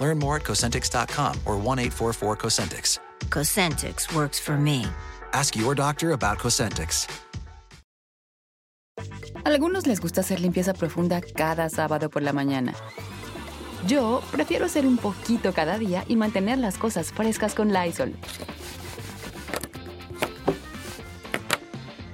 Learn more at Cosentix.com or 1 844 Cosentix. Cosentix works for me. Ask your doctor about Cosentix. Algunos les gusta hacer limpieza profunda cada sábado por la mañana. Yo prefiero hacer un poquito cada día y mantener las cosas frescas con Lysol.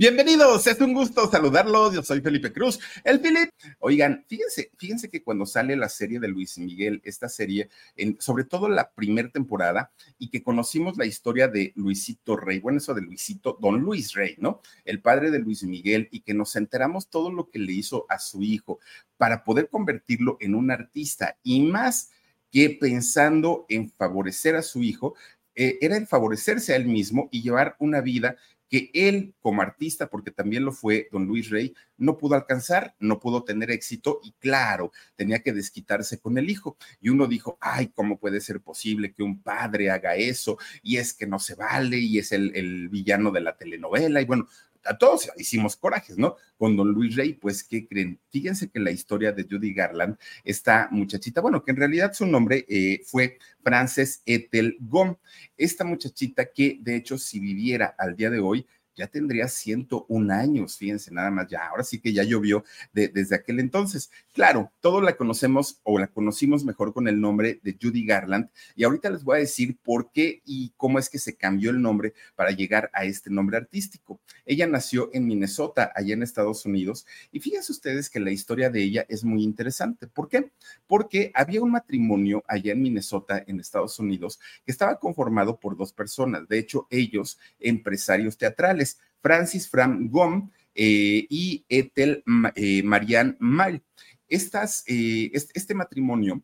Bienvenidos, es un gusto saludarlos. Yo soy Felipe Cruz, el Philip. Oigan, fíjense, fíjense que cuando sale la serie de Luis Miguel, esta serie, sobre todo la primera temporada, y que conocimos la historia de Luisito Rey, bueno, eso de Luisito, don Luis Rey, ¿no? El padre de Luis Miguel, y que nos enteramos todo lo que le hizo a su hijo para poder convertirlo en un artista, y más que pensando en favorecer a su hijo, eh, era en favorecerse a él mismo y llevar una vida que él como artista, porque también lo fue don Luis Rey, no pudo alcanzar, no pudo tener éxito y claro, tenía que desquitarse con el hijo. Y uno dijo, ay, ¿cómo puede ser posible que un padre haga eso? Y es que no se vale y es el, el villano de la telenovela. Y bueno, a todos hicimos corajes, ¿no? Con don Luis Rey, pues, ¿qué creen? Fíjense que la historia de Judy Garland, esta muchachita, bueno, que en realidad su nombre eh, fue Frances Ethel Gom, esta muchachita que, de hecho, si viviera al día de hoy, ya tendría 101 años, fíjense, nada más, ya, ahora sí que ya llovió desde aquel entonces. Claro, todos la conocemos o la conocimos mejor con el nombre de Judy Garland y ahorita les voy a decir por qué y cómo es que se cambió el nombre para llegar a este nombre artístico. Ella nació en Minnesota, allá en Estados Unidos, y fíjense ustedes que la historia de ella es muy interesante. ¿Por qué? Porque había un matrimonio allá en Minnesota, en Estados Unidos, que estaba conformado por dos personas, de hecho, ellos empresarios teatrales. Francis Fram Gom eh, y Ethel eh, Marianne Mal. Estas, eh, este, matrimonio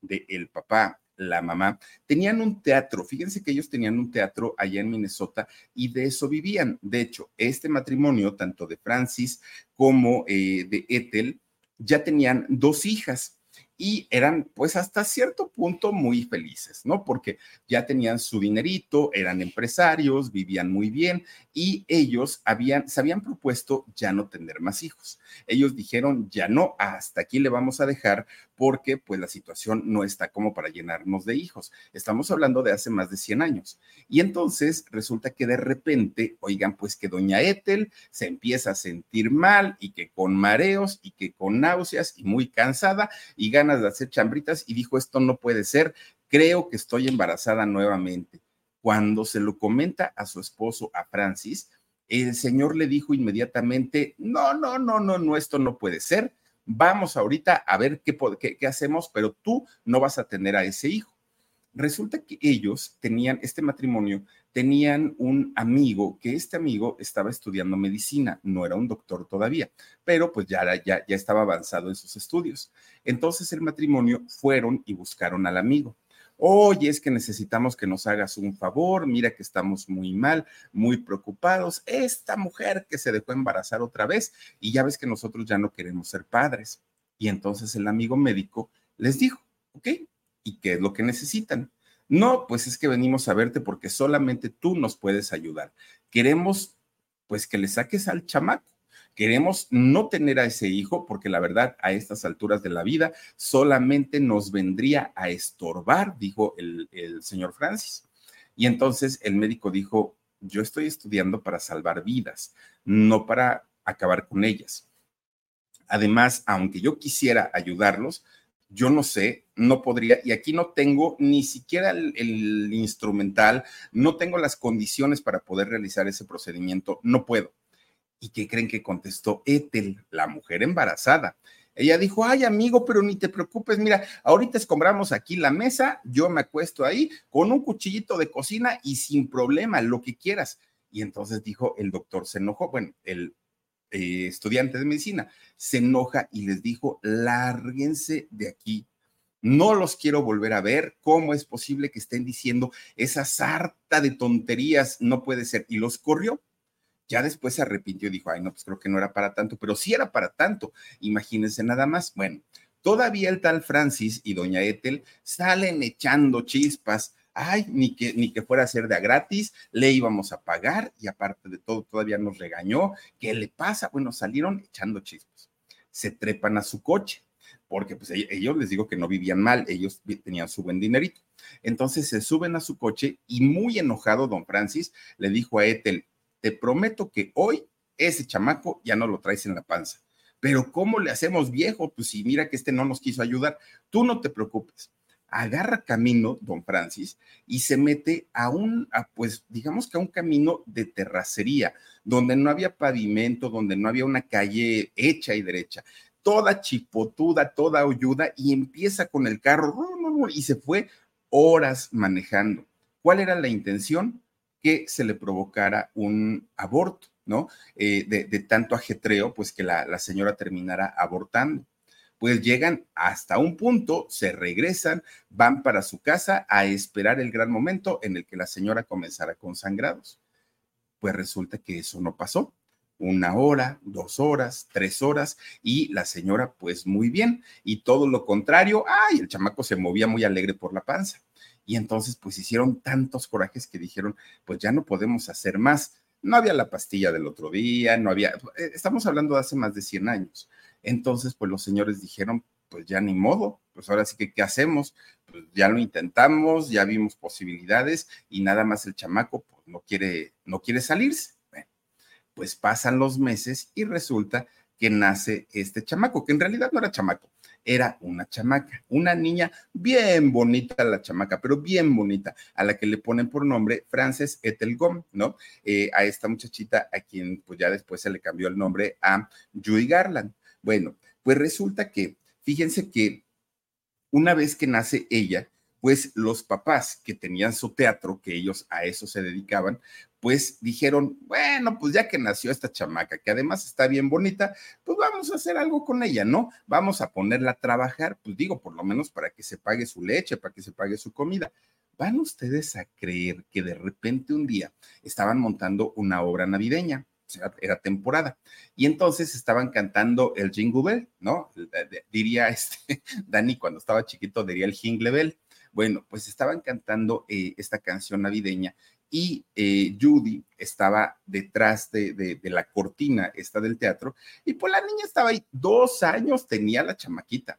de el papá, la mamá, tenían un teatro. Fíjense que ellos tenían un teatro allá en Minnesota y de eso vivían. De hecho, este matrimonio, tanto de Francis como de Ethel, ya tenían dos hijas y eran pues hasta cierto punto muy felices, ¿no? Porque ya tenían su dinerito, eran empresarios, vivían muy bien y ellos habían, se habían propuesto ya no tener más hijos. Ellos dijeron, ya no, hasta aquí le vamos a dejar porque pues la situación no está como para llenarnos de hijos. Estamos hablando de hace más de 100 años. Y entonces resulta que de repente, oigan, pues que doña Ethel se empieza a sentir mal y que con mareos y que con náuseas y muy cansada y gana de hacer chambritas y dijo, esto no puede ser, creo que estoy embarazada nuevamente. Cuando se lo comenta a su esposo, a Francis, el señor le dijo inmediatamente, no, no, no, no, no, esto no puede ser, vamos ahorita a ver qué, qué, qué hacemos, pero tú no vas a tener a ese hijo. Resulta que ellos tenían, este matrimonio, tenían un amigo, que este amigo estaba estudiando medicina, no era un doctor todavía, pero pues ya, ya, ya estaba avanzado en sus estudios. Entonces el matrimonio fueron y buscaron al amigo. Oye, es que necesitamos que nos hagas un favor, mira que estamos muy mal, muy preocupados. Esta mujer que se dejó embarazar otra vez y ya ves que nosotros ya no queremos ser padres. Y entonces el amigo médico les dijo, ok, ¿y qué es lo que necesitan? No, pues es que venimos a verte porque solamente tú nos puedes ayudar. Queremos, pues, que le saques al chamaco. Queremos no tener a ese hijo porque la verdad a estas alturas de la vida solamente nos vendría a estorbar, dijo el, el señor Francis. Y entonces el médico dijo, yo estoy estudiando para salvar vidas, no para acabar con ellas. Además, aunque yo quisiera ayudarlos, yo no sé, no podría, y aquí no tengo ni siquiera el, instrumental, no tengo las condiciones para poder realizar ese procedimiento, no puedo. ¿Y qué creen que contestó Ethel, la mujer embarazada? Ella dijo, ay amigo, pero ni te preocupes, mira, ahorita escombramos aquí la mesa, yo me acuesto ahí con un cuchillito de cocina y sin problema, lo que quieras. Y entonces dijo, el doctor se enojó, bueno, el eh, estudiante de medicina, se enoja y les dijo, lárguense de aquí. No los quiero volver a ver. ¿Cómo es posible que estén diciendo esa sarta de tonterías? No puede ser. Y los corrió. Ya después se arrepintió y dijo, ay, no, pues creo que no era para tanto, pero sí era para tanto. Imagínense nada más. Bueno, todavía el tal Francis y doña Ethel salen echando chispas ay, ni que, ni que fuera a ser de a gratis, le íbamos a pagar y aparte de todo todavía nos regañó. ¿Qué le pasa? Bueno, salieron echando chispas. Se trepan a su coche, porque pues e-, ellos les digo que no vivían mal, ellos tenían su buen dinerito. Entonces se suben a su coche y muy enojado don Francis le dijo a Ethel, te prometo que hoy ese chamaco ya no lo traes en la panza. Pero ¿cómo le hacemos viejo? Pues si mira que este no nos quiso ayudar, tú no te preocupes agarra camino, don Francis, y se mete a un, pues digamos que a un camino de terracería, donde no había pavimento, donde no había una calle hecha y derecha, toda chipotuda, toda oyuda, y empieza con el carro y se fue horas manejando. ¿Cuál era la intención? Que se le provocara un aborto, ¿no? Eh, de, tanto ajetreo, pues que la señora terminara abortando pues llegan hasta un punto, se regresan, van para su casa a esperar el gran momento en el que la señora comenzara con sangrados. Pues resulta que eso no pasó. Una hora, dos horas, tres horas, y la señora, pues muy bien. Y todo lo contrario, ay, el chamaco se movía muy alegre por la panza. Y entonces, pues hicieron tantos corajes que dijeron, pues ya no podemos hacer más. No había la pastilla del otro día, no había, eh, estamos hablando de hace más de 100 años entonces, pues los señores dijeron, pues ya ni modo, pues ahora sí que, ¿qué hacemos? Pues ya lo intentamos, ya vimos posibilidades y nada más el chamaco pues, no quiere, no quiere salirse. Bueno, pues pasan los meses y resulta que nace este chamaco, que en realidad no era chamaco, era una chamaca, una niña bien bonita la chamaca, pero bien bonita, a la que le ponen por nombre Frances Etelgom, ¿no? Eh, a esta muchachita a quien pues ya después se le cambió el nombre a Judy Garland. Bueno, pues resulta que, fíjense que una vez que nace ella, pues los papás que tenían su teatro, que ellos a eso se dedicaban, pues dijeron, bueno, pues ya que nació esta chamaca, que además está bien bonita, pues vamos a hacer algo con ella, ¿no? Vamos a ponerla a trabajar, pues digo, por lo menos para que se pague su leche, para que se pague su comida. ¿Van ustedes a creer que de repente un día estaban montando una obra navideña? era temporada. Y entonces estaban cantando el Jingle Bell, ¿no? Diría este, Dani cuando estaba chiquito, diría el Jingle Bell. Bueno, pues estaban cantando eh, esta canción navideña y eh, Judy estaba detrás de, de, la cortina esta del teatro y pues la niña estaba ahí, dos años tenía la chamaquita.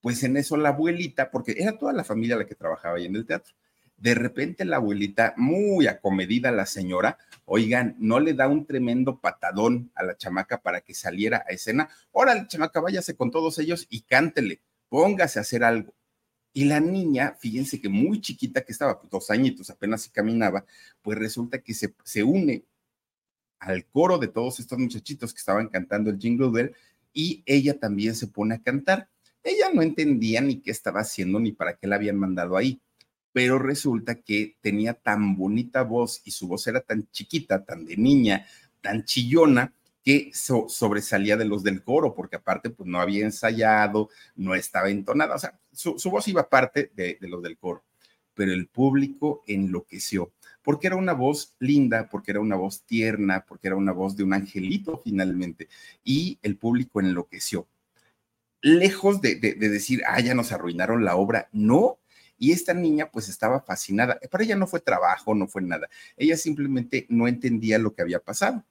Pues en eso la abuelita, porque era toda la familia la que trabajaba ahí en el teatro, de repente la abuelita, muy acomedida la señora, oigan, no le da un tremendo patadón a la chamaca para que saliera a escena. Órale, chamaca, váyase con todos ellos y cántele, póngase a hacer algo. Y la niña, fíjense que muy chiquita que estaba, dos añitos, apenas si caminaba, pues resulta que se, se une al coro de todos estos muchachitos que estaban cantando el Jingle Bell y ella también se pone a cantar. Ella no entendía ni qué estaba haciendo ni para qué la habían mandado ahí pero resulta que tenía tan bonita voz y su voz era tan chiquita, tan de niña, tan chillona, que sobresalía de los del coro, porque aparte pues no había ensayado, no estaba entonada, o sea, su, voz iba aparte de, de los del coro, pero el público enloqueció, porque era una voz linda, porque era una voz tierna, porque era una voz de un angelito finalmente, y el público enloqueció. Lejos de, de decir, ah, ya nos arruinaron la obra, no, y esta niña pues estaba fascinada. Para ella no fue trabajo, no fue nada. Ella simplemente no entendía lo que había pasado.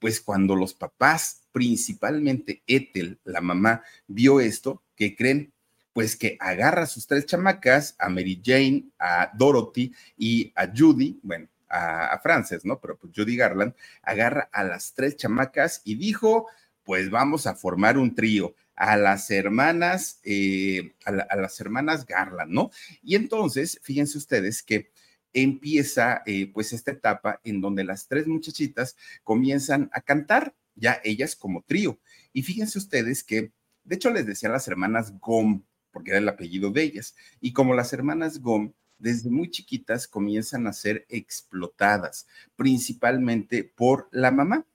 Pues cuando los papás, principalmente Ethel, la mamá, vio esto, ¿qué creen? Pues que agarra a sus tres chamacas, a Mary Jane, a Dorothy y a Judy, bueno, a, Frances, ¿no? Pero pues Judy Garland agarra a las tres chamacas y dijo, pues vamos a formar un trío a las hermanas, eh, a, las hermanas Garland, ¿no? Y entonces, fíjense ustedes que empieza eh, pues esta etapa en donde las tres muchachitas comienzan a cantar, ya ellas como trío. Y fíjense ustedes que, de hecho, les decían las hermanas Gom, porque era el apellido de ellas. Y como las hermanas Gom, desde muy chiquitas comienzan a ser explotadas, principalmente por la mamá.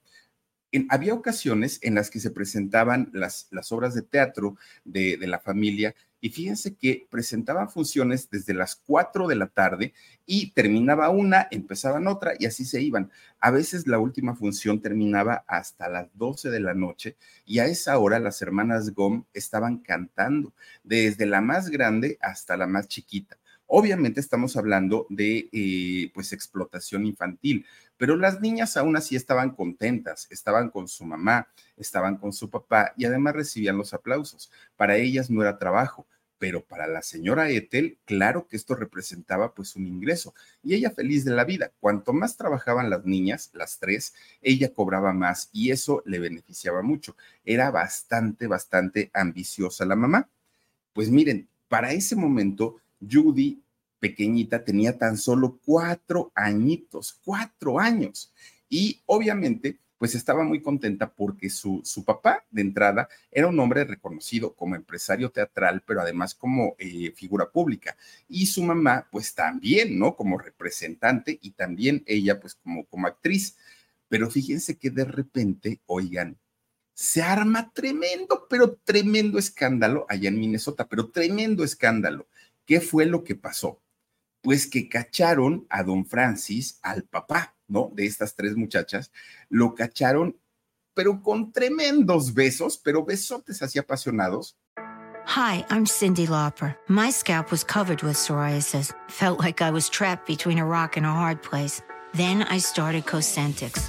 Había ocasiones en las que se presentaban las, obras de teatro de, de la familia y fíjense que presentaban funciones desde las 4 de la tarde y terminaba una, empezaban otra y así se iban. A veces la última función terminaba hasta las 12 de la noche y a esa hora las hermanas Gom estaban cantando, desde la más grande hasta la más chiquita. Obviamente estamos hablando de eh, pues explotación infantil, pero las niñas aún así estaban contentas, estaban con su mamá, estaban con su papá y además recibían los aplausos. Para ellas no era trabajo, pero para la señora Ethel, claro que esto representaba pues un ingreso y ella feliz de la vida. Cuanto más trabajaban las niñas, las tres, ella cobraba más y eso le beneficiaba mucho. Era bastante, bastante ambiciosa la mamá. Pues miren, para ese momento Judy, pequeñita, tenía tan solo cuatro añitos, cuatro años. Y obviamente, pues estaba muy contenta porque su, su papá, de entrada, era un hombre reconocido como empresario teatral, pero además como eh, figura pública. Y su mamá, pues también, ¿no? Como representante y también ella, pues como, como actriz. Pero fíjense que de repente, oigan, se arma tremendo, pero tremendo escándalo allá en Minnesota, pero tremendo escándalo. ¿Qué fue lo que pasó? Pues que cacharon a don Francis, al papá, ¿no? De estas tres muchachas, lo cacharon, pero con tremendos besos, pero besotes así apasionados. Hi, I'm Cindy Lauper. My scalp was covered with psoriasis. Felt like I was trapped between a rock and a hard place. Then I started Cosentix.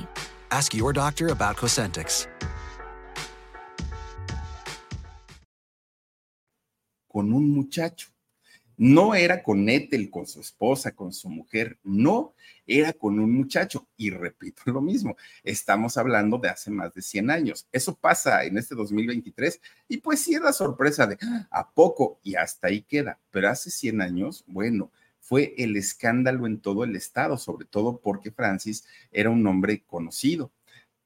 Ask your doctor about Cosentix. Con un muchacho. No era con Ethel, con su esposa, con su mujer, no, era con un muchacho. Y repito lo mismo, estamos hablando de hace más de 100 años. Eso pasa en este 2023 y pues sí es la sorpresa de, ah, ¿a poco? Y hasta ahí queda. Pero hace 100 años, bueno, fue el escándalo en todo el estado, sobre todo porque Francis era un hombre conocido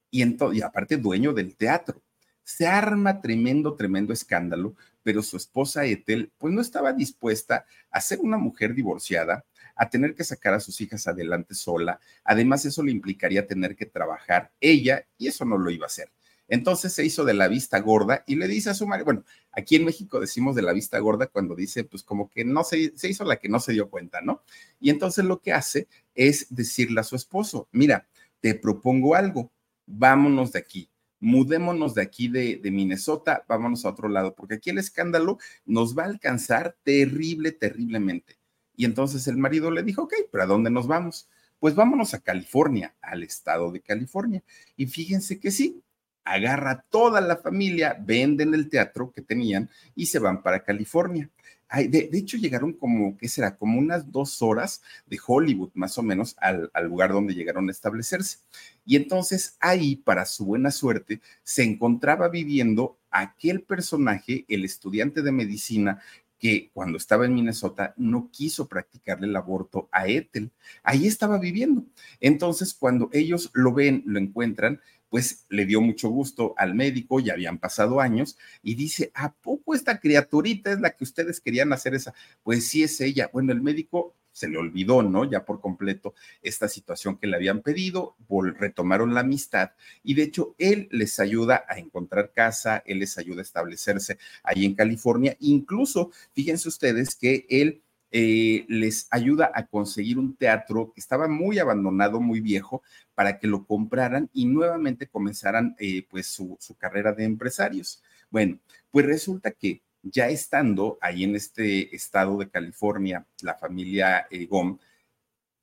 y, y aparte dueño del teatro. Se arma tremendo, tremendo escándalo, pero su esposa Ethel pues no estaba dispuesta a ser una mujer divorciada, a tener que sacar a sus hijas adelante sola. Además, eso le implicaría tener que trabajar ella y eso no lo iba a hacer. Entonces se hizo de la vista gorda y le dice a su madre, bueno, aquí en México decimos de la vista gorda cuando dice, pues como que no se, se hizo la que no se dio cuenta, ¿no? Y entonces lo que hace es decirle a su esposo, mira, te propongo algo, vámonos de aquí, mudémonos de aquí de, de, Minnesota, vámonos a otro lado, porque aquí el escándalo nos va a alcanzar terrible, terriblemente. Y entonces el marido le dijo, ok, pero ¿a dónde nos vamos? Pues vámonos a California, al estado de California. Y fíjense que sí, agarra toda la familia, venden el teatro que tenían y se van para California. de, hecho, llegaron como, ¿qué será? Como unas dos horas de Hollywood, más o menos, al, al, lugar donde llegaron a establecerse. Y entonces ahí, para su buena suerte, se encontraba viviendo aquel personaje, el estudiante de medicina, que cuando estaba en Minnesota no quiso practicarle el aborto a Ethel. Ahí estaba viviendo. Entonces, cuando ellos lo ven, lo encuentran, pues le dio mucho gusto al médico, ya habían pasado años, y dice, ¿a poco esta criaturita es la que ustedes querían hacer esa? Pues sí es ella. Bueno, el médico se le olvidó, ¿no? Ya por completo esta situación que le habían pedido, retomaron la amistad y de hecho él les ayuda a encontrar casa, él les ayuda a establecerse ahí en California. Incluso, fíjense ustedes que él eh, les ayuda a conseguir un teatro que estaba muy abandonado, muy viejo, para que lo compraran y nuevamente comenzaran eh, pues su, carrera de empresarios. Bueno, pues resulta que ya estando ahí en este estado de California, la familia eh, Gom,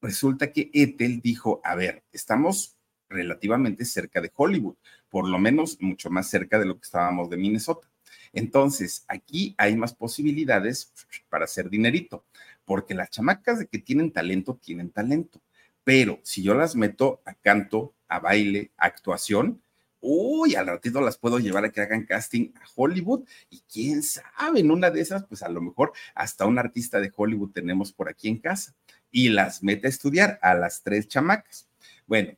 resulta que Ethel dijo, a ver, estamos relativamente cerca de Hollywood, por lo menos mucho más cerca de lo que estábamos de Minnesota. Entonces, aquí hay más posibilidades para hacer dinerito, porque las chamacas de que tienen talento, tienen talento. Pero si yo las meto a canto, a baile, a actuación, uy, al ratito las puedo llevar a que hagan casting a Hollywood y quién sabe, en una de esas, pues a lo mejor hasta un artista de Hollywood tenemos por aquí en casa y las mete a estudiar a las tres chamacas. Bueno,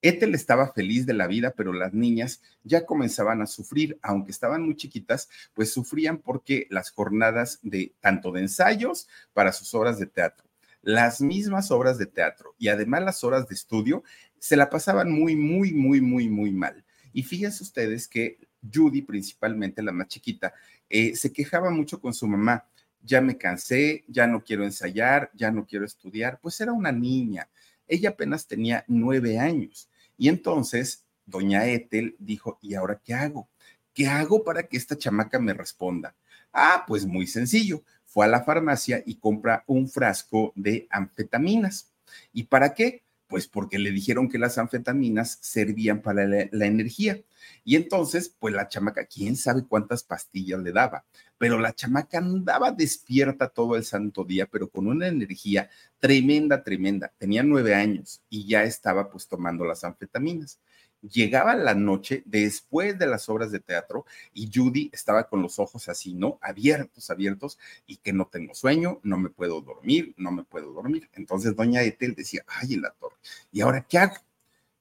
Ethel estaba feliz de la vida, pero las niñas ya comenzaban a sufrir, aunque estaban muy chiquitas, pues sufrían porque las jornadas de tanto de ensayos para sus obras de teatro, las mismas obras de teatro y además las horas de estudio se la pasaban muy, muy, muy, muy, muy mal. Y fíjense ustedes que Judy, principalmente la más chiquita, eh, se quejaba mucho con su mamá. Ya me cansé, ya no quiero ensayar, ya no quiero estudiar. Pues era una niña ella apenas tenía nueve años. Y entonces, doña Ethel dijo, ¿y ahora qué hago? ¿Qué hago para que esta chamaca me responda? Ah, pues muy sencillo. Fue a la farmacia y compra un frasco de anfetaminas. ¿Y para qué? Pues porque le dijeron que las anfetaminas servían para la, energía. Y entonces, pues la chamaca, quién sabe cuántas pastillas le daba, pero la chamaca andaba despierta todo el santo día, pero con una energía tremenda, tremenda. Tenía nueve años y ya estaba pues tomando las anfetaminas. Llegaba la noche después de las obras de teatro y Judy estaba con los ojos así, ¿no? Abiertos, abiertos y que no tengo sueño, no me puedo dormir, no me puedo dormir. Entonces doña Etel decía, ay, en la torre, ¿y ahora qué hago?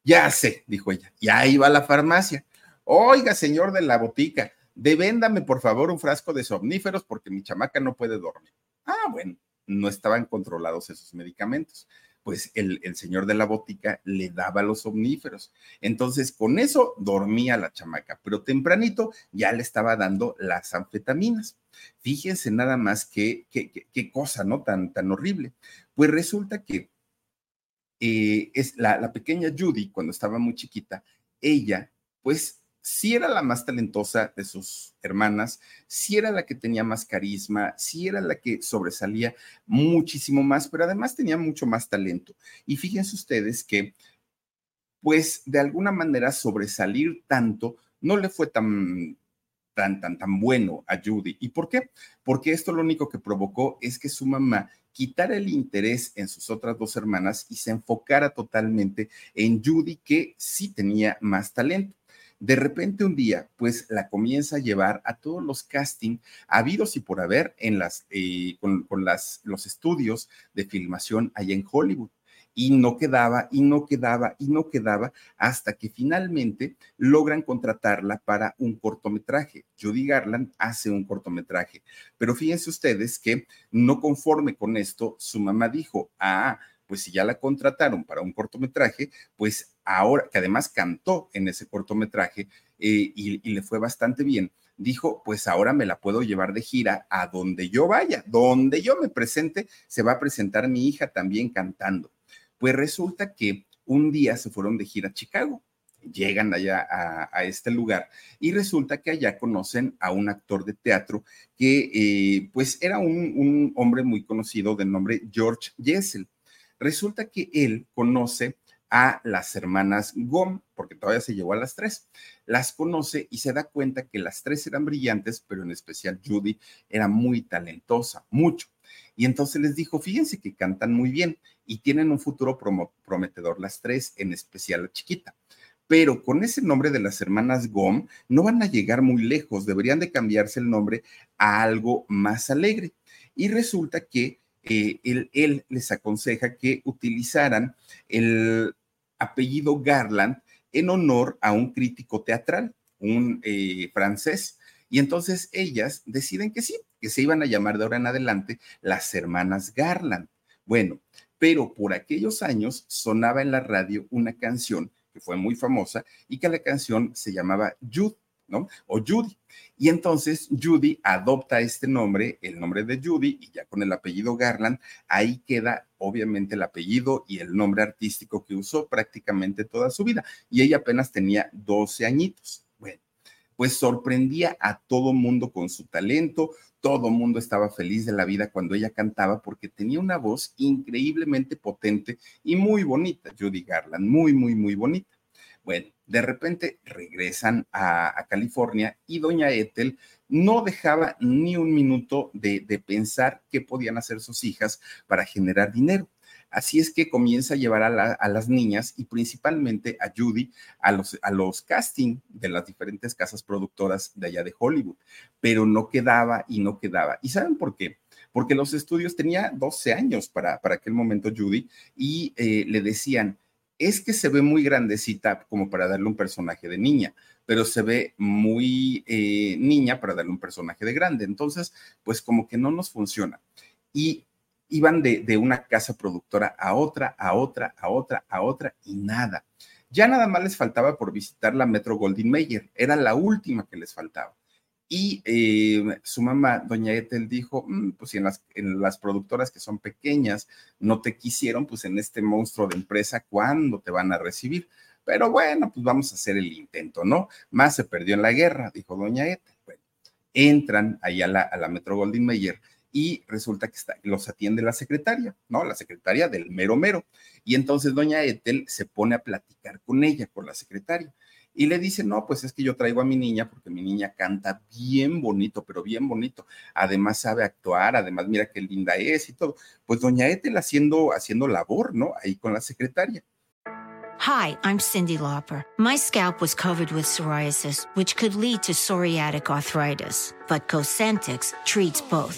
Ya sé, dijo ella, ya iba a la farmacia. Oiga, señor de la botica, devéndame por favor un frasco de somníferos porque mi chamaca no puede dormir. Ah, bueno, no estaban controlados esos medicamentos. Pues el, señor de la botica le daba los somníferos. Entonces, con eso dormía la chamaca, pero tempranito ya le estaba dando las anfetaminas. Fíjense nada más qué qué cosa, ¿no? Tan, tan horrible. Pues resulta que eh, es la pequeña Judy, cuando estaba muy chiquita, ella, pues si era la más talentosa de sus hermanas, si era la que tenía más carisma, si era la que sobresalía muchísimo más, pero además tenía mucho más talento. Y fíjense ustedes que, pues, de alguna manera sobresalir tanto no le fue tan tan, tan, tan bueno a Judy. ¿Y por qué? Porque esto lo único que provocó es que su mamá quitara el interés en sus otras dos hermanas y se enfocara totalmente en Judy, que sí tenía más talento. De repente un día, pues la comienza a llevar a todos los castings habidos y por haber en las, eh, con, con las, los estudios de filmación allá en Hollywood y no quedaba y no quedaba y no quedaba hasta que finalmente logran contratarla para un cortometraje. Judy Garland hace un cortometraje, pero fíjense ustedes que no conforme con esto, su mamá dijo, ah, pues si ya la contrataron para un cortometraje, pues ahora, que además cantó en ese cortometraje eh, y, le fue bastante bien, dijo, pues ahora me la puedo llevar de gira a donde yo vaya, donde yo me presente, se va a presentar mi hija también cantando. Pues resulta que un día se fueron de gira a Chicago llegan allá a, a, este lugar y resulta que allá conocen a un actor de teatro que eh, pues era un, un, hombre muy conocido de nombre George Jessel. Resulta que él conoce a las hermanas Gom, porque todavía se llevó a las tres. Las conoce y se da cuenta que las tres eran brillantes, pero en especial Judy era muy talentosa, mucho. Y entonces les dijo, fíjense que cantan muy bien y tienen un futuro prometedor las tres, en especial la chiquita. Pero con ese nombre de las hermanas Gom no van a llegar muy lejos, deberían de cambiarse el nombre a algo más alegre. Y resulta que eh, él, les aconseja que utilizaran el apellido Garland en honor a un crítico teatral, un eh, francés. Y entonces ellas deciden que sí, que se iban a llamar de ahora en adelante las hermanas Garland. Bueno, pero por aquellos años sonaba en la radio una canción que fue muy famosa y que la canción se llamaba Jude, ¿no? O Judy. Y entonces Judy adopta este nombre, el nombre de Judy, y ya con el apellido Garland, ahí queda obviamente el apellido y el nombre artístico que usó prácticamente toda su vida. Y ella apenas tenía 12 añitos. Bueno, pues sorprendía a todo mundo con su talento, todo mundo estaba feliz de la vida cuando ella cantaba porque tenía una voz increíblemente potente y muy bonita, Judy Garland, muy, muy, muy bonita. Bueno, de repente regresan a, California y doña Ethel no dejaba ni un minuto de, de pensar qué podían hacer sus hijas para generar dinero. Así es que comienza a llevar a, las niñas y principalmente a Judy a los, a los casting de las diferentes casas productoras de allá de Hollywood, pero no quedaba y no quedaba. ¿Y saben por qué? Porque los estudios tenía 12 años para, para aquel momento Judy y eh, le decían, es que se ve muy grandecita como para darle un personaje de niña, pero se ve muy eh, niña para darle un personaje de grande. Entonces, pues como que no nos funciona. Y iban de, una casa productora a otra, a otra, a otra, a otra y nada. Ya nada más les faltaba por visitar la Metro Goldwyn Mayer, era la última que les faltaba. Y eh, su mamá, doña Ethel, dijo, mm, pues si en las, en las productoras que son pequeñas no te quisieron, pues en este monstruo de empresa, ¿cuándo te van a recibir? Pero bueno, pues vamos a hacer el intento, ¿no? Más se perdió en la guerra, dijo doña Ethel. Bueno, entran ahí a la, a la Metro Goldwyn Mayer y resulta que los atiende la secretaria, ¿no? La secretaria del mero mero. Y entonces doña Ethel se pone a platicar con ella, con la secretaria. Y le dice, no, pues es que yo traigo a mi niña porque mi niña canta bien bonito, pero bien bonito. Además sabe actuar, además mira qué linda es y todo. Pues doña Ethel haciendo, haciendo labor, ¿no? Ahí con la secretaria. Hi, I'm Cindy Lauper. My scalp was covered with psoriasis, which could lead to psoriatic arthritis. But Cosentix treats both.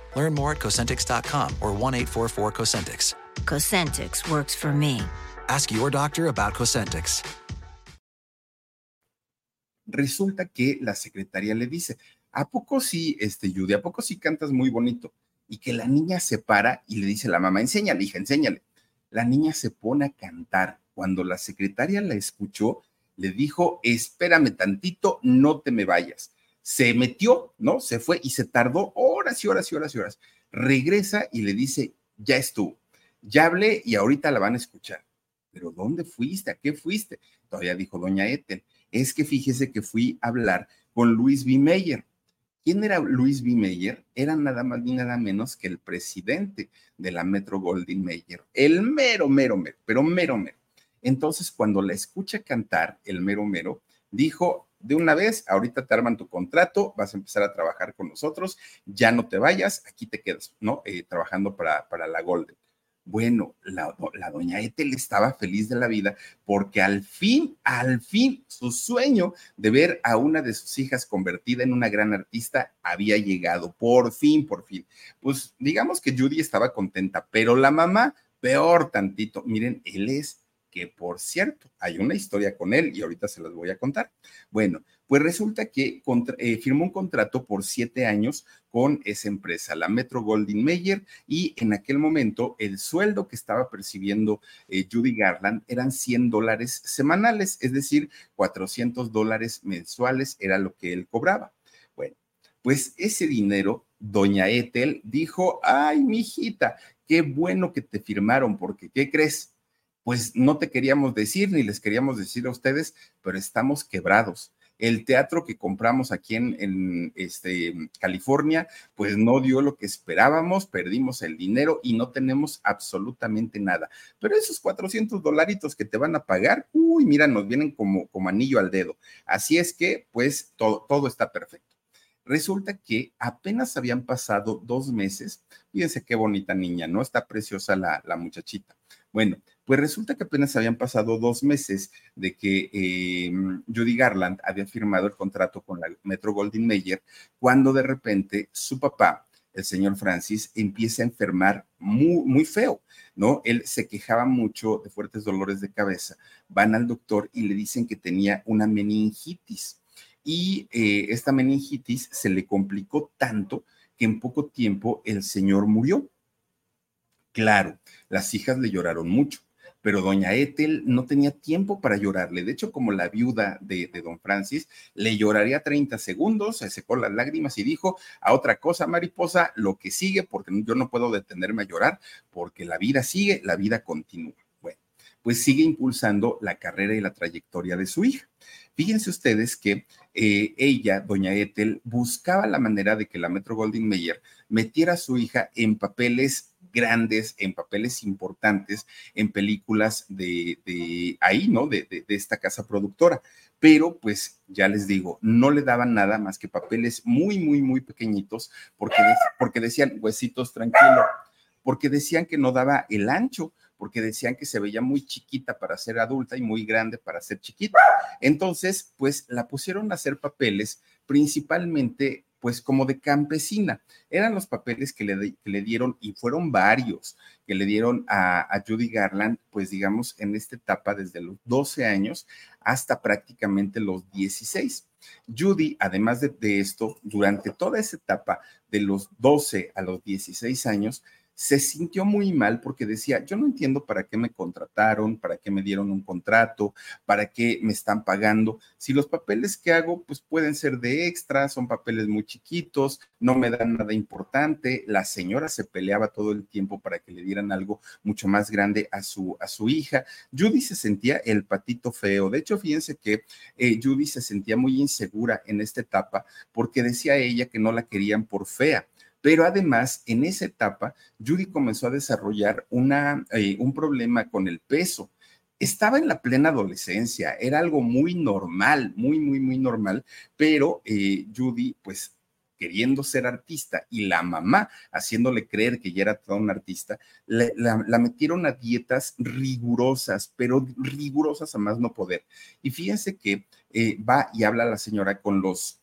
Learn more at Cosentix.com or 1 844 Cosentix. Cosentix works for me. Ask your doctor about Cosentix. Resulta que la secretaria le dice: ¿A poco sí, este, Judy? ¿A poco sí cantas muy bonito? Y que la niña se para y le dice a la mamá: Enséñale, hija, enséñale. La niña se pone a cantar. Cuando la secretaria la escuchó, le dijo: Espérame tantito, no te me vayas se metió, ¿no? Se fue y se tardó horas y horas y horas y horas. Regresa y le dice, ya estuvo, ya hablé y ahorita la van a escuchar. Pero ¿dónde fuiste? ¿A qué fuiste? Todavía dijo doña Ethel, es que fíjese que fui a hablar con Luis B. Meyer. ¿Quién era Luis B. Meyer? Era nada más ni nada menos que el presidente de la Metro Goldwyn Mayer, el mero, mero, mero, pero mero, mero. Entonces, cuando la escucha cantar, el mero, mero, dijo, de una vez, ahorita te arman tu contrato, vas a empezar a trabajar con nosotros, ya no te vayas, aquí te quedas, ¿no? Eh, trabajando para, para la Golden. Bueno, la, la, doña Ethel estaba feliz de la vida porque al fin, al fin, su sueño de ver a una de sus hijas convertida en una gran artista había llegado. Por fin, por fin. Pues digamos que Judy estaba contenta, pero la mamá, peor tantito. Miren, él es que por cierto, hay una historia con él y ahorita se las voy a contar. Bueno, pues resulta que eh, firmó un contrato por siete años con esa empresa, la Metro Goldwyn Mayer, y en aquel momento el sueldo que estaba percibiendo eh, Judy Garland eran 100 dólares semanales, es decir, 400 dólares mensuales era lo que él cobraba. Bueno, pues ese dinero, doña Ethel dijo, ay, mijita, qué bueno que te firmaron, porque ¿qué crees? Pues no te queríamos decir ni les queríamos decir a ustedes, pero estamos quebrados. El teatro que compramos aquí en, este, California, pues no dio lo que esperábamos, perdimos el dinero y no tenemos absolutamente nada. Pero esos 400 dolaritos que te van a pagar, uy, mira, nos vienen como, como anillo al dedo. Así es que, pues, todo, todo está perfecto. Resulta que apenas habían pasado dos meses. Fíjense qué bonita niña, ¿no? Está preciosa la, la muchachita. Bueno, pues resulta que apenas habían pasado dos meses de que eh, Judy Garland había firmado el contrato con la Metro Goldwyn Mayer, cuando de repente su papá, el señor Francis, empieza a enfermar muy, muy feo, ¿no? Él se quejaba mucho de fuertes dolores de cabeza. Van al doctor y le dicen que tenía una meningitis. y eh, esta meningitis se le complicó tanto que en poco tiempo el señor murió. Claro, las hijas le lloraron mucho pero doña Ethel no tenía tiempo para llorarle. De hecho, como la viuda de, don Francis, le lloraría 30 segundos, se secó las lágrimas y dijo a otra cosa, mariposa, lo que sigue, porque yo no puedo detenerme a llorar, porque la vida sigue, la vida continúa. Bueno, pues sigue impulsando la carrera y la trayectoria de su hija. Fíjense ustedes que eh, ella, doña Ethel, buscaba la manera de que la Metro Goldwyn Mayer metiera a su hija en papeles grandes, en papeles importantes, en películas de, ahí, ¿no? De, de, esta casa productora. Pero pues ya les digo, no le daban nada más que papeles muy, muy, muy pequeñitos, porque, porque decían, huesitos, tranquilo, porque decían que no daba el ancho porque decían que se veía muy chiquita para ser adulta y muy grande para ser chiquita. Entonces, pues la pusieron a hacer papeles principalmente pues como de campesina. Eran los papeles que le, le dieron, y fueron varios, que le dieron a, Judy Garland, pues digamos, en esta etapa desde los 12 años hasta prácticamente los 16. Judy, además de, de esto, durante toda esa etapa de los 12 a los 16 años, se sintió muy mal porque decía, yo no entiendo para qué me contrataron, para qué me dieron un contrato, para qué me están pagando. Si los papeles que hago, pues pueden ser de extra, son papeles muy chiquitos, no me dan nada importante. La señora se peleaba todo el tiempo para que le dieran algo mucho más grande a su, a su hija. Judy se sentía el patito feo. De hecho, fíjense que eh, Judy se sentía muy insegura en esta etapa porque decía ella que no la querían por fea pero además, en esa etapa, Judy comenzó a desarrollar una, eh, un problema con el peso. Estaba en la plena adolescencia, era algo muy normal, muy, muy, muy normal, pero eh, Judy, pues queriendo ser artista y la mamá haciéndole creer que ya era toda una artista, la, metieron a dietas rigurosas, pero rigurosas a más no poder. Y fíjense que eh, va y habla la señora con los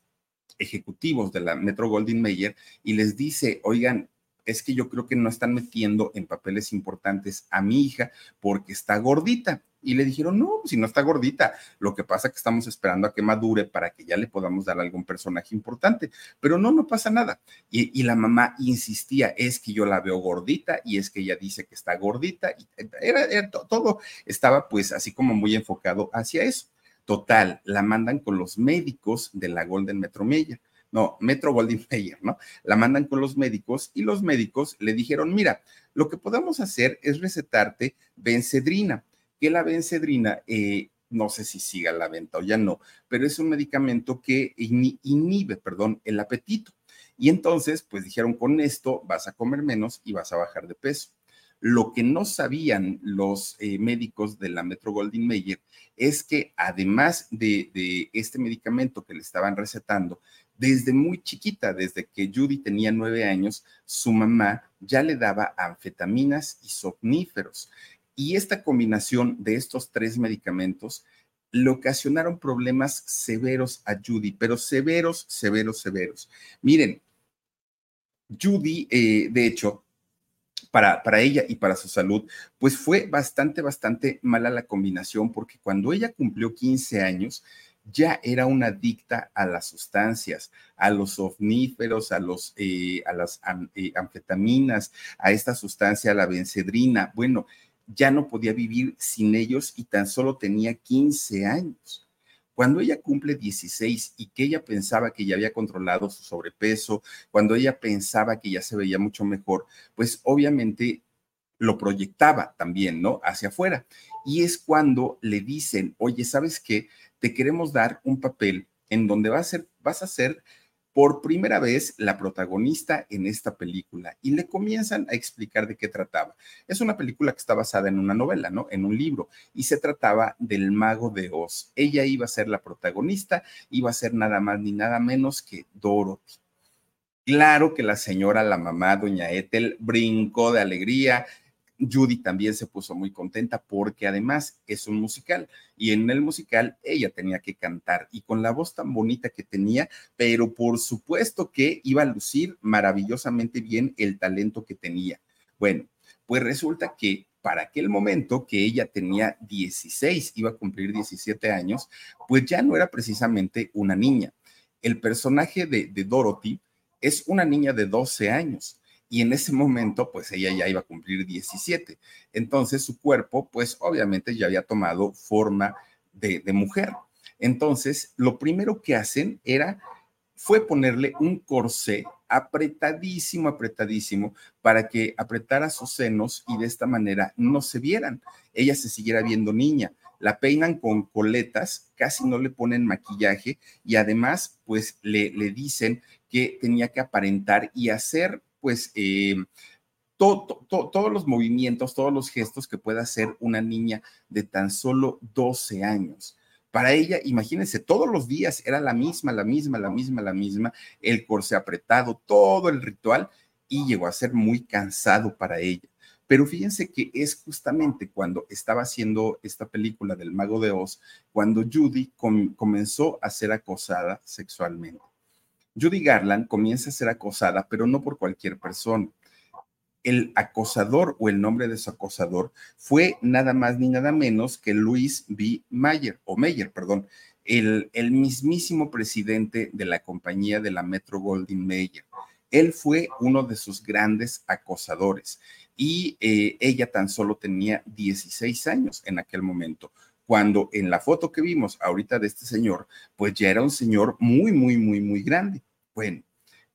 ejecutivos de la Metro Goldwyn Mayer y les dice, oigan, es que yo creo que no están metiendo en papeles importantes a mi hija porque está gordita. Y le dijeron, no, si no está gordita, lo que pasa es que estamos esperando a que madure para que ya le podamos dar algún personaje importante. Pero no, no pasa nada. Y, la mamá insistía, es que yo la veo gordita y es que ella dice que está gordita. Y era todo estaba pues así como muy enfocado hacia eso. Total, la mandan con los médicos de la Golden Metro Mayer. No, Metro Golden Mayer, ¿no? La mandan con los médicos y los médicos le dijeron, mira, lo que podemos hacer es recetarte bencedrina, que la bencedrina, eh, no sé si siga la venta o ya no, pero es un medicamento que inhibe, perdón, el apetito. Y entonces, pues dijeron, con esto vas a comer menos y vas a bajar de peso. Lo que no sabían los eh, médicos de la Metro Goldwyn Mayer es que además de, este medicamento que le estaban recetando, desde muy chiquita, desde que Judy tenía nueve años, su mamá ya le daba anfetaminas y somníferos. Y esta combinación de estos tres medicamentos le ocasionaron problemas severos a Judy, pero severos, severos, severos. Miren, Judy, eh, de hecho, para, para ella y para su salud, pues fue bastante, bastante mala la combinación porque cuando ella cumplió 15 años, ya era una adicta a las sustancias, a los somníferos, a, los, eh, a las eh, anfetaminas, a esta sustancia, a la bencedrina. Bueno, ya no podía vivir sin ellos y tan solo tenía 15 años. Cuando ella cumple 16 y que ella pensaba que ya había controlado su sobrepeso, cuando ella pensaba que ya se veía mucho mejor, pues obviamente lo proyectaba también, ¿no? Hacia afuera. Y es cuando le dicen, oye, ¿sabes qué? Te queremos dar un papel en donde vas a ser, vas a ser por primera vez la protagonista en esta película y le comienzan a explicar de qué trataba. Es una película que está basada en una novela, ¿no? En un libro y se trataba del mago de Oz. Ella iba a ser la protagonista, iba a ser nada más ni nada menos que Dorothy. Claro que la señora, la mamá, doña Ethel, brincó de alegría, Judy también se puso muy contenta porque además es un musical y en el musical ella tenía que cantar y con la voz tan bonita que tenía, pero por supuesto que iba a lucir maravillosamente bien el talento que tenía. Bueno, pues resulta que para aquel momento que ella tenía 16, iba a cumplir 17 años, pues ya no era precisamente una niña. El personaje de, Dorothy es una niña de 12 años y en ese momento, pues ella ya iba a cumplir 17. Entonces su cuerpo, pues obviamente ya había tomado forma de, mujer. Entonces, lo primero que hacen era, fue ponerle un corsé apretadísimo, apretadísimo, para que apretara sus senos y de esta manera no se vieran. Ella se siguiera viendo niña. La peinan con coletas, casi no le ponen maquillaje y además, pues le, le dicen que tenía que aparentar y hacer, pues, eh, todos los movimientos, todos los gestos que pueda hacer una niña de tan solo 12 años. Para ella, imagínense, todos los días era la misma, la misma, la misma, la misma, el corse apretado, todo el ritual, y llegó a ser muy cansado para ella. Pero fíjense que es justamente cuando estaba haciendo esta película del Mago de Oz, cuando Judy comenzó a ser acosada sexualmente. Judy Garland comienza a ser acosada, pero no por cualquier persona el acosador o el nombre de su acosador fue nada más ni nada menos que Luis B. Mayer, o Mayer, perdón, el, el mismísimo presidente de la compañía de la Metro Goldwyn Mayer. Él fue uno de sus grandes acosadores y eh, ella tan solo tenía 16 años en aquel momento, cuando en la foto que vimos ahorita de este señor, pues ya era un señor muy, muy, muy, muy grande. Bueno,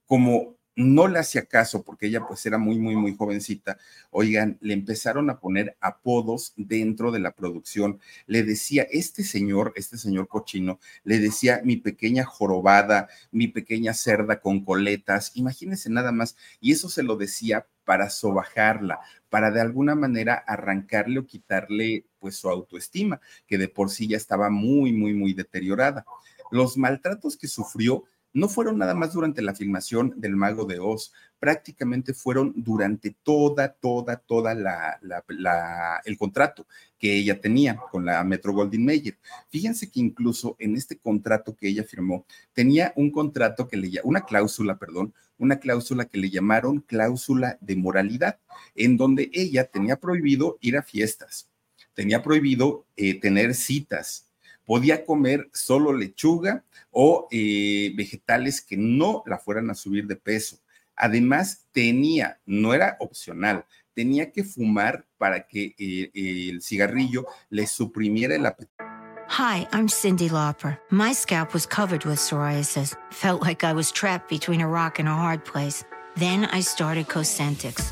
como no le hacía caso porque ella pues era muy, muy, muy jovencita. Oigan, le empezaron a poner apodos dentro de la producción. Le decía, este señor, este señor cochino, le decía mi pequeña jorobada, mi pequeña cerda con coletas, imagínense nada más. Y eso se lo decía para sobajarla, para de alguna manera arrancarle o quitarle pues su autoestima, que de por sí ya estaba muy, muy, muy deteriorada. Los maltratos que sufrió no fueron nada más durante la filmación del Mago de Oz, prácticamente fueron durante toda, toda, toda la, el contrato que ella tenía con la Metro Goldwyn Mayer. Fíjense que incluso en este contrato que ella firmó, tenía un contrato que le una cláusula, perdón, una cláusula que le llamaron cláusula de moralidad, en donde ella tenía prohibido ir a fiestas, tenía prohibido eh, tener citas, podía comer solo lechuga o eh, vegetales que no la fueran a subir de peso. Además, tenía, no era opcional, tenía que fumar para que eh, el cigarrillo le suprimiera el apetito. Hi, I'm Cindy Lauper. My scalp was covered with psoriasis. Felt like I was trapped between a rock and a hard place. Then I started Cosentix.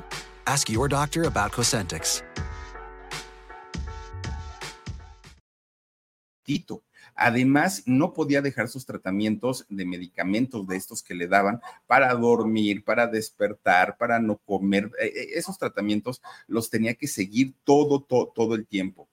Ask your doctor about Cosentix. Tito. Además, no podía dejar sus tratamientos de medicamentos de estos que le daban para dormir, para despertar, para no comer. E, e, esos tratamientos los tenía que seguir todo, todo, todo el tiempo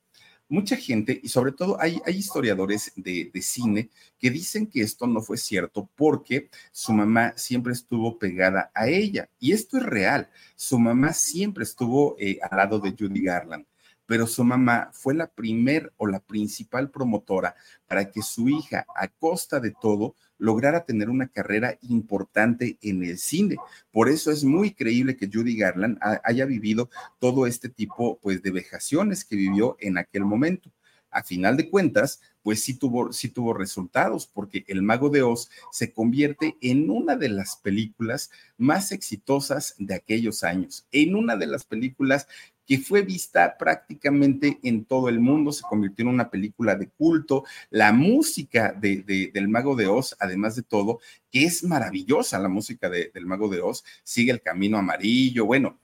mucha gente, y sobre todo hay, historiadores de, cine que dicen que esto no fue cierto porque su mamá siempre estuvo pegada a ella. Y esto es real. Su mamá siempre estuvo eh, al lado de Judy Garland pero su mamá fue la primer o la principal promotora para que su hija, a costa de todo, lograra tener una carrera importante en el cine. Por eso es muy creíble que Judy Garland haya vivido todo este tipo pues, de vejaciones que vivió en aquel momento. A final de cuentas, pues sí tuvo, sí tuvo resultados, porque El Mago de Oz se convierte en una de las películas más exitosas de aquellos años, en una de las películas que fue vista prácticamente en todo el mundo, se convirtió en una película de culto, la música de, del Mago de Oz, además de todo, que es maravillosa la música del Mago de Oz, sigue el camino amarillo, bueno,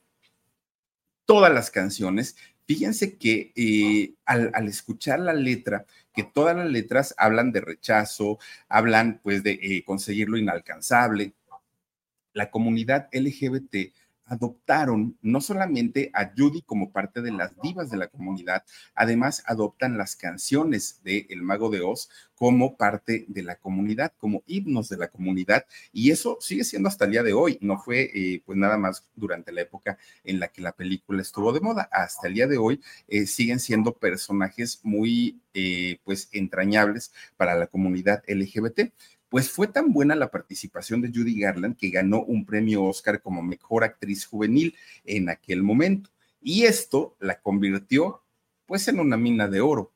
todas las canciones. Fíjense que eh, al, escuchar la letra, que todas las letras hablan de rechazo, hablan pues de eh, conseguir lo inalcanzable, la comunidad LGBT adoptaron no solamente a Judy como parte de las divas de la comunidad, además adoptan las canciones de El Mago de Oz como parte de la comunidad, como himnos de la comunidad, y eso sigue siendo hasta el día de hoy, no fue eh, pues nada más durante la época en la que la película estuvo de moda, hasta el día de hoy eh, siguen siendo personajes muy eh, pues entrañables para la comunidad LGBT. Pues fue tan buena la participación de Judy Garland que ganó un premio Oscar como mejor actriz juvenil en aquel momento. Y esto la convirtió pues en una mina de oro.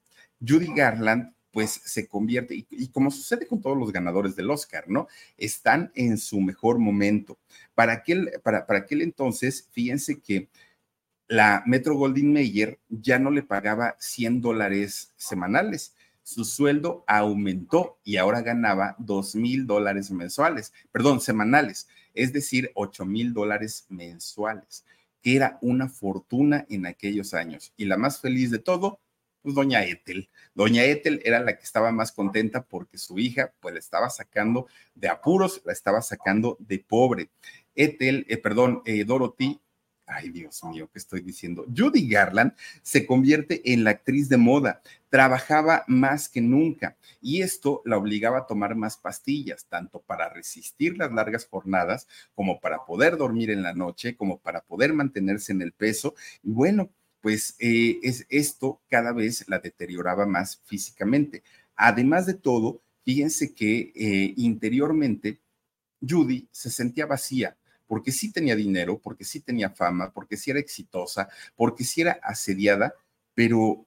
Judy Garland pues se convierte, y, como sucede con todos los ganadores del Oscar, ¿no? Están en su mejor momento. Para aquel, para, para aquel entonces, fíjense que la Metro Goldwyn Mayer ya no le pagaba 100 dólares semanales, su sueldo aumentó y ahora ganaba dos mil dólares mensuales, perdón, semanales, es decir, ocho mil dólares mensuales, que era una fortuna en aquellos años. Y la más feliz de todo, pues doña Ethel. Doña Ethel era la que estaba más contenta porque su hija, pues la estaba sacando de apuros, la estaba sacando de pobre. Ethel, eh, perdón, eh, Dorothy ay Dios mío, ¿qué estoy diciendo? Judy Garland se convierte en la actriz de moda, trabajaba más que nunca y esto la obligaba a tomar más pastillas, tanto para resistir las largas jornadas como para poder dormir en la noche, como para poder mantenerse en el peso. Y bueno, pues eh, es, esto cada vez la deterioraba más físicamente. Además de todo, fíjense que eh, interiormente Judy se sentía vacía porque sí tenía dinero, porque sí tenía fama, porque sí era exitosa, porque sí era asediada, pero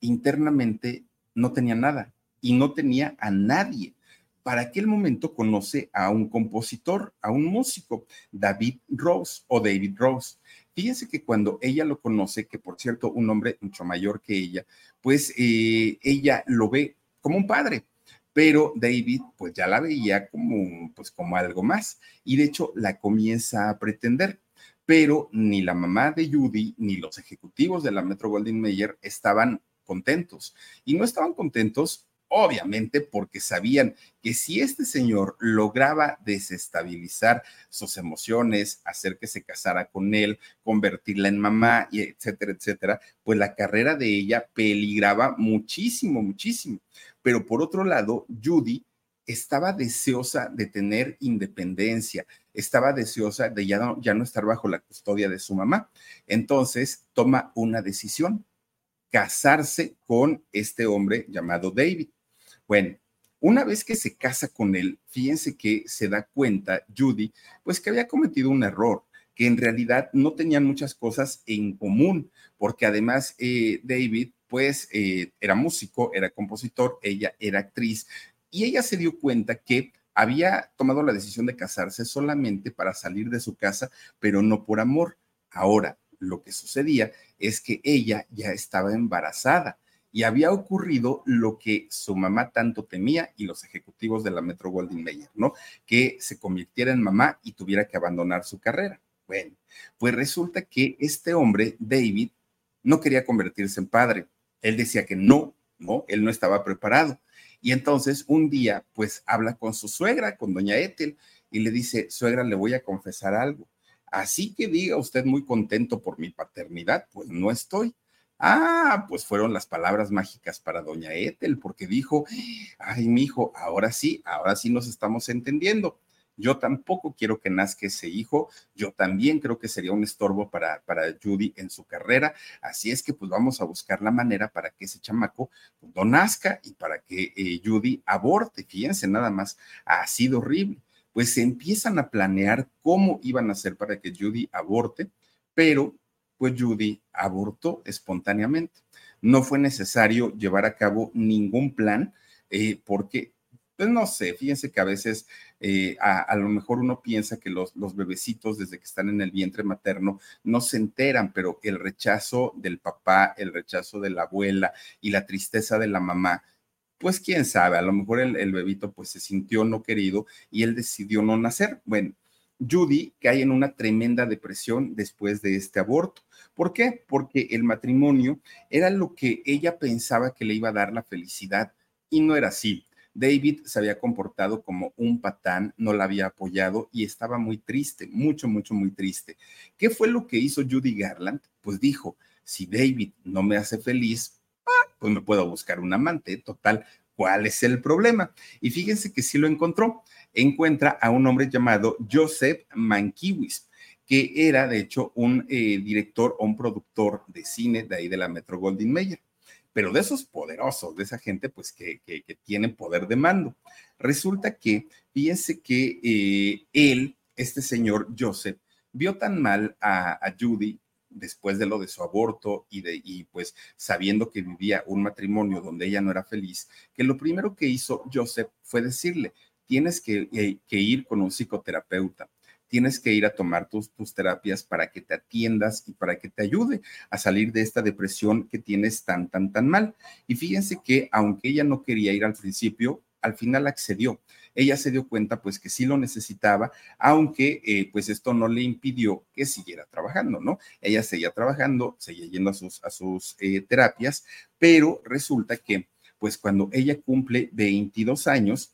internamente no tenía nada y no tenía a nadie. Para aquel momento conoce a un compositor, a un músico, David Rose o David Rose. Fíjense que cuando ella lo conoce, que por cierto, un hombre mucho mayor que ella, pues eh, ella lo ve como un padre, pero David pues ya la veía como, pues, como algo más y de hecho la comienza a pretender. Pero ni la mamá de Judy ni los ejecutivos de la Metro Goldwyn Mayer estaban contentos. Y no estaban contentos obviamente porque sabían que si este señor lograba desestabilizar sus emociones, hacer que se casara con él, convertirla en mamá, y etcétera, etcétera, pues la carrera de ella peligraba muchísimo, muchísimo. Pero por otro lado, Judy estaba deseosa de tener independencia, estaba deseosa de ya no, ya no estar bajo la custodia de su mamá. Entonces toma una decisión, casarse con este hombre llamado David. Bueno, una vez que se casa con él, fíjense que se da cuenta Judy, pues que había cometido un error, que en realidad no tenían muchas cosas en común, porque además eh, David, pues eh, era músico, era compositor, ella era actriz, y ella se dio cuenta que había tomado la decisión de casarse solamente para salir de su casa, pero no por amor. Ahora, lo que sucedía es que ella ya estaba embarazada y había ocurrido lo que su mamá tanto temía y los ejecutivos de la Metro Goldwyn Mayer, ¿no? Que se convirtiera en mamá y tuviera que abandonar su carrera. Bueno, pues resulta que este hombre, David, no quería convertirse en padre. Él decía que no, no, él no estaba preparado. Y entonces un día, pues habla con su suegra, con doña Ethel, y le dice, suegra, le voy a confesar algo. Así que diga usted muy contento por mi paternidad, pues no estoy. Ah, pues fueron las palabras mágicas para doña Ethel, porque dijo, ay, mi hijo, ahora sí, ahora sí nos estamos entendiendo. Yo tampoco quiero que nazca ese hijo, yo también creo que sería un estorbo para, para Judy en su carrera, así es que pues vamos a buscar la manera para que ese chamaco pues, no nazca y para que eh, Judy aborte. Fíjense nada más, ha sido horrible. Pues se empiezan a planear cómo iban a hacer para que Judy aborte, pero Judy abortó espontáneamente. No fue necesario llevar a cabo ningún plan eh, porque, pues no sé, fíjense que a veces eh, a, lo mejor uno piensa que los, los bebecitos desde que están en el vientre materno no se enteran, pero el rechazo del papá, el rechazo de la abuela y la tristeza de la mamá, pues quién sabe, a lo mejor el, el bebito pues se sintió no querido y él decidió no nacer. Bueno, Judy cae en una tremenda depresión después de este aborto. ¿Por qué? Porque el matrimonio era lo que ella pensaba que le iba a dar la felicidad y no era así. David se había comportado como un patán, no la había apoyado y estaba muy triste, mucho, mucho, muy triste. ¿Qué fue lo que hizo Judy Garland? Pues dijo, si David no me hace feliz, ah, pues me puedo buscar un amante. Total, ¿cuál es el problema? Y fíjense que sí lo encontró. Encuentra a un hombre llamado Joseph Mankiewicz que era de hecho un eh, director o un productor de cine de ahí de la Metro Goldwyn Mayer pero de esos poderosos, de esa gente pues que, que, tienen poder de mando. Resulta que, fíjense que eh, él, este señor Joseph, vio tan mal a, Judy después de lo de su aborto y, de, y pues sabiendo que vivía un matrimonio donde ella no era feliz, que lo primero que hizo Joseph fue decirle, tienes que, eh, que ir con un psicoterapeuta tienes que ir a tomar tus, tus terapias para que te atiendas y para que te ayude a salir de esta depresión que tienes tan, tan, tan mal. Y fíjense que aunque ella no quería ir al principio, al final accedió. Ella se dio cuenta pues que sí lo necesitaba, aunque eh, pues esto no le impidió que siguiera trabajando, ¿no? Ella seguía trabajando, seguía yendo a sus, a sus eh, terapias, pero resulta que pues cuando ella cumple 22 años,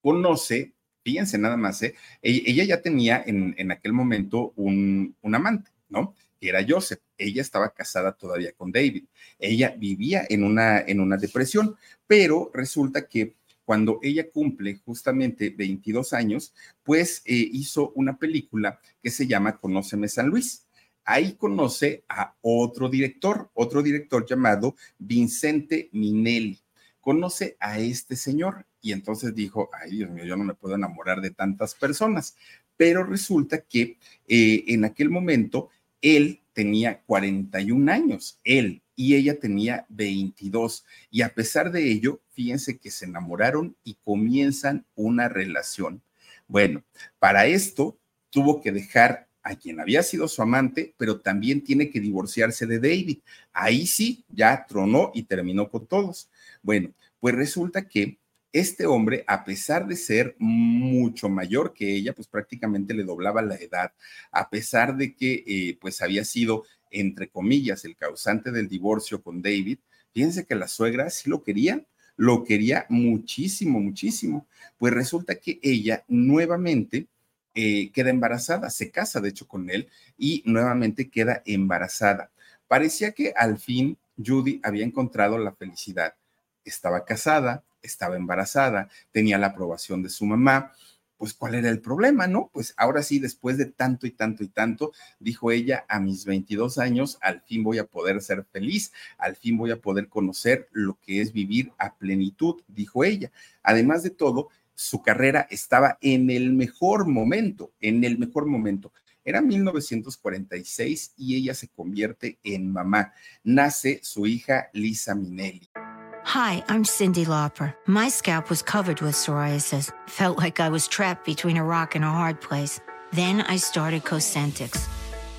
conoce fíjense nada más, ¿eh? ella ya tenía en, aquel momento un, amante, ¿no? Que era Joseph. Ella estaba casada todavía con David. Ella vivía en una, en una depresión, pero resulta que cuando ella cumple justamente 22 años, pues eh, hizo una película que se llama Conóceme San Luis. Ahí conoce a otro director, otro director llamado Vincente Minelli. Conoce a este señor y entonces dijo, ay Dios mío, yo no me puedo enamorar de tantas personas. Pero resulta que eh, en aquel momento él tenía 41 años, él, y ella tenía 22. Y a pesar de ello, fíjense que se enamoraron y comienzan una relación. Bueno, para esto tuvo que dejar a quien había sido su amante, pero también tiene que divorciarse de David. Ahí sí, ya tronó y terminó con todos. Bueno, pues resulta que este hombre, a pesar de ser mucho mayor que ella, pues prácticamente le doblaba la edad, a pesar de que eh, pues había sido, entre comillas, el causante del divorcio con David, fíjense que la suegra sí lo quería, lo quería muchísimo, muchísimo. Pues resulta que ella nuevamente eh, queda embarazada, se casa de hecho con él y nuevamente queda embarazada. Parecía que al fin Judy había encontrado la felicidad. Estaba casada, estaba embarazada, tenía la aprobación de su mamá. Pues, ¿cuál era el problema, no? Pues ahora sí, después de tanto y tanto y tanto, dijo ella, a mis 22 años, al fin voy a poder ser feliz, al fin voy a poder conocer lo que es vivir a plenitud, dijo ella. Además de todo, su carrera estaba en el mejor momento, en el mejor momento. Era 1946 y ella se convierte en mamá. Nace su hija Lisa Minelli. Hi, I'm Cindy Lauper. My scalp was covered with psoriasis. Felt like I was trapped between a rock and a hard place. Then I started Cosentix.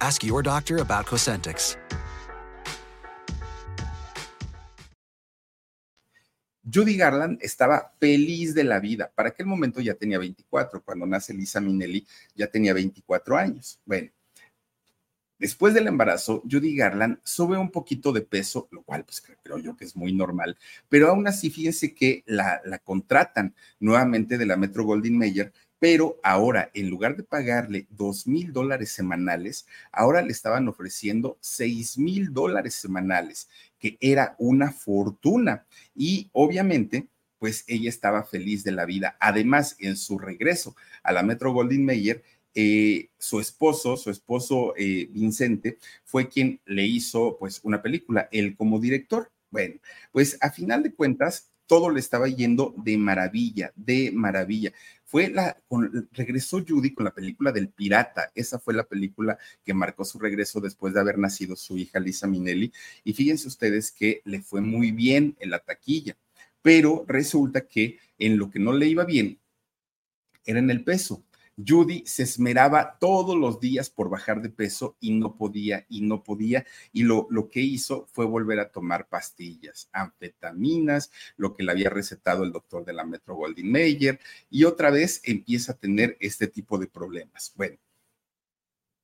Ask your doctor about Cosentix. Judy Garland estaba feliz de la vida. Para aquel momento ya tenía 24. Cuando nace Lisa Minnelli ya tenía 24 años. Bueno, después del embarazo, Judy Garland sube un poquito de peso, lo cual pues creo yo que es muy normal, pero aún así fíjense que la, la contratan nuevamente de la Metro Goldwyn Mayer pero ahora en lugar de pagarle dos mil dólares semanales, ahora le estaban ofreciendo seis mil dólares semanales, que era una fortuna. Y obviamente, pues ella estaba feliz de la vida. Además, en su regreso a la Metro Goldwyn Mayer, eh, su esposo, su esposo eh, Vincente, fue quien le hizo pues una película, él como director. Bueno, pues a final de cuentas, todo le estaba yendo de maravilla, de maravilla fue la, regresó Judy con la película del pirata. Esa fue la película que marcó su regreso después de haber nacido su hija Lisa Minelli. Y fíjense ustedes que le fue muy bien en la taquilla. pero resulta que en lo que no le iba bien era en el peso. Judy se esmeraba todos los días por bajar de peso y no podía y no podía. Y lo, lo, que hizo fue volver a tomar pastillas, anfetaminas, lo que le había recetado el doctor de la Metro Goldwyn Mayer, y otra vez empieza a tener este tipo de problemas. Bueno,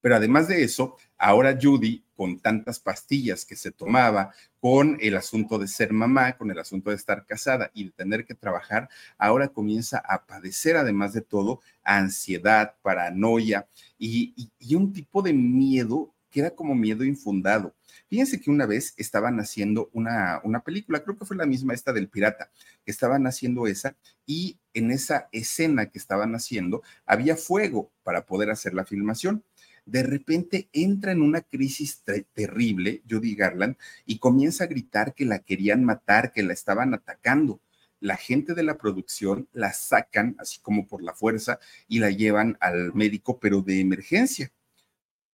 pero además de eso, ahora Judy, con tantas pastillas que se tomaba, con el asunto de ser mamá, con el asunto de estar casada y de tener que trabajar, ahora comienza a padecer, además de todo, ansiedad, paranoia y, un tipo de miedo que era como miedo infundado. Fíjense que una vez estaban haciendo una, una, película, creo que fue la misma esta del pirata, que estaban haciendo esa y en esa escena que estaban haciendo había fuego para poder hacer la filmación de repente entra en una crisis terrible, Judy Garland, y comienza a gritar que la querían matar, que la estaban atacando. La gente de la producción la sacan, así como por la fuerza, y la llevan al médico, pero de emergencia.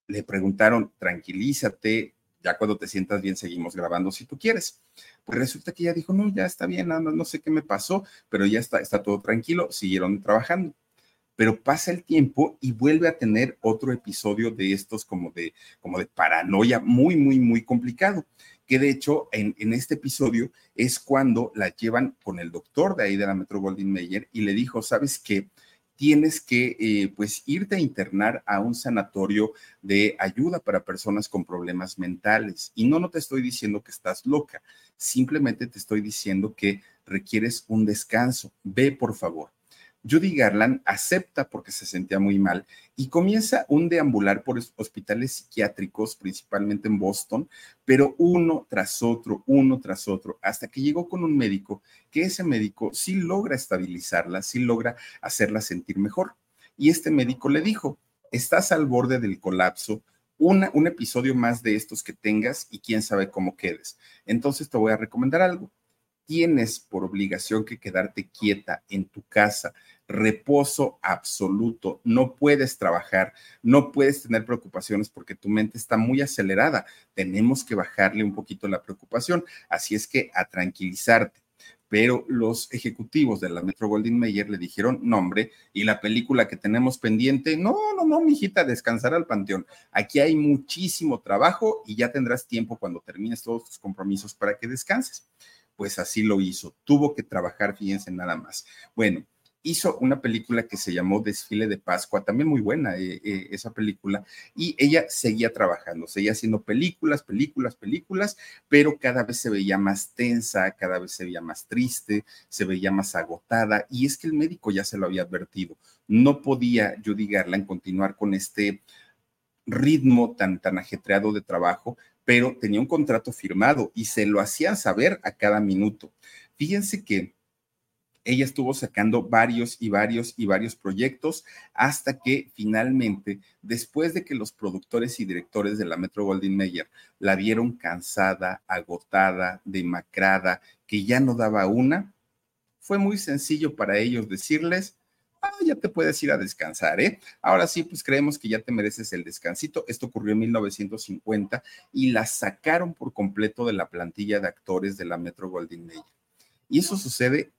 Le preguntaron, tranquilízate, ya cuando te sientas bien seguimos grabando si tú quieres. Pues resulta que ella dijo, no, ya está bien, no, no sé qué me pasó, pero ya está, está todo tranquilo, siguieron trabajando pero pasa el tiempo y vuelve a tener otro episodio de estos como de, como de paranoia muy, muy, muy complicado. Que de hecho, en, este episodio es cuando la llevan con el doctor de ahí de la Metro Goldwyn Mayer y le dijo, ¿sabes qué? tienes que eh, pues irte a internar a un sanatorio de ayuda para personas con problemas mentales. Y no, no te estoy diciendo que estás loca, simplemente te estoy diciendo que requieres un descanso. Ve, por favor. Judy Garland acepta porque se sentía muy mal y comienza un deambular por hospitales psiquiátricos, principalmente en Boston, pero uno tras otro, uno tras otro, hasta que llegó con un médico, que ese médico sí logra estabilizarla, sí logra hacerla sentir mejor. Y este médico le dijo, estás al borde del colapso, un episodio más de estos que tengas y quién sabe cómo quedes. Entonces te voy a recomendar algo tienes por obligación que quedarte quieta en tu casa, reposo absoluto, no puedes trabajar, no puedes tener preocupaciones porque tu mente está muy acelerada, tenemos que bajarle un poquito la preocupación, así es que a tranquilizarte. Pero los ejecutivos de la Metro Goldwyn Mayer le dijeron, nombre, y la película que tenemos pendiente, no, no, no, mijita, descansar al panteón. Aquí hay muchísimo trabajo y ya tendrás tiempo cuando termines todos tus compromisos para que descanses pues así lo hizo. Tuvo que trabajar, fíjense nada más. Bueno, hizo una película que se llamó Desfile de Pascua, también muy buena eh, eh, esa película, y ella seguía trabajando, seguía haciendo películas, películas, películas, pero cada vez se veía más tensa, cada vez se veía más triste, se veía más agotada, y es que el médico ya se lo había advertido, no podía Judy Garland continuar con este ritmo tan, tan ajetreado de trabajo, pero tenía un contrato firmado y se lo hacían saber a cada minuto. Fíjense que ella estuvo sacando varios y varios y varios proyectos hasta que finalmente, después de que los productores y directores de la Metro Goldwyn Mayer la vieron cansada, agotada, demacrada, que ya no daba una, fue muy sencillo para ellos decirles, Ah, ya te puedes ir a descansar, ¿eh? Ahora sí, pues creemos que ya te mereces el descansito. Esto ocurrió en 1950 y la sacaron por completo de la plantilla de actores de la Metro Goldwyn Mayer. Y eso sucede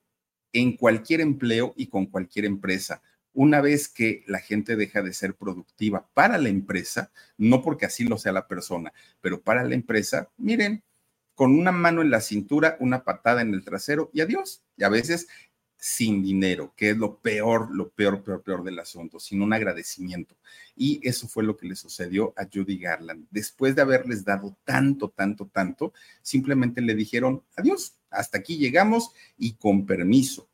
en cualquier empleo y con cualquier empresa. Una vez que la gente deja de ser productiva para la empresa, no porque así lo sea la persona, pero para la empresa, miren, con una mano en la cintura, una patada en el trasero y adiós. Y a veces sin dinero, que es lo peor, lo peor, peor, peor del asunto, sin un agradecimiento. Y eso fue lo que le sucedió a Judy Garland. Después de haberles dado tanto, tanto, tanto, simplemente le dijeron, adiós, hasta aquí llegamos y con permiso.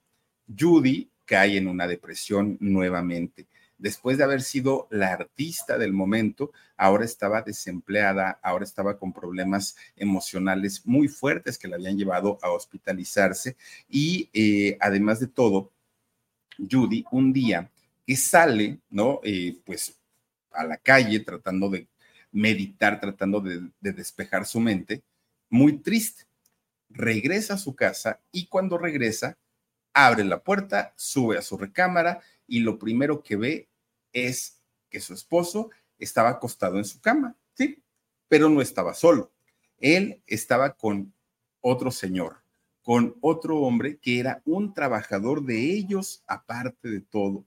Judy cae en una depresión nuevamente después de haber sido la artista del momento, ahora estaba desempleada, ahora estaba con problemas emocionales muy fuertes que la habían llevado a hospitalizarse y eh, además de todo, Judy un día que sale, ¿no? Eh, pues a la calle tratando de meditar, tratando de, de despejar su mente, muy triste. Regresa a su casa y cuando regresa, abre la puerta, sube a su recámara y lo primero que ve es que su esposo estaba acostado en su cama, ¿sí? Pero no estaba solo. Él estaba con otro señor, con otro hombre que era un trabajador de ellos aparte de todo.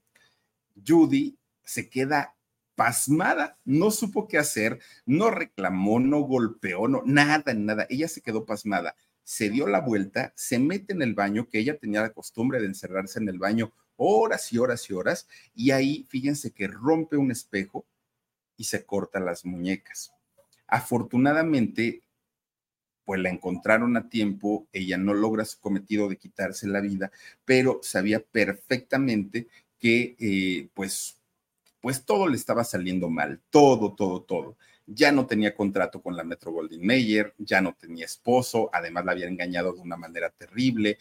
Judy se queda pasmada, no supo qué hacer, no reclamó, no golpeó, no, nada, nada. Ella se quedó pasmada, se dio la vuelta, se mete en el baño, que ella tenía la costumbre de encerrarse en el baño horas y horas y horas, y ahí fíjense que rompe un espejo y se corta las muñecas. Afortunadamente, pues la encontraron a tiempo, ella no logra su cometido de quitarse la vida, pero sabía perfectamente que eh, pues, pues todo le estaba saliendo mal, todo, todo, todo. Ya no tenía contrato con la Metro Goldwyn Mayer, ya no tenía esposo, además la había engañado de una manera terrible.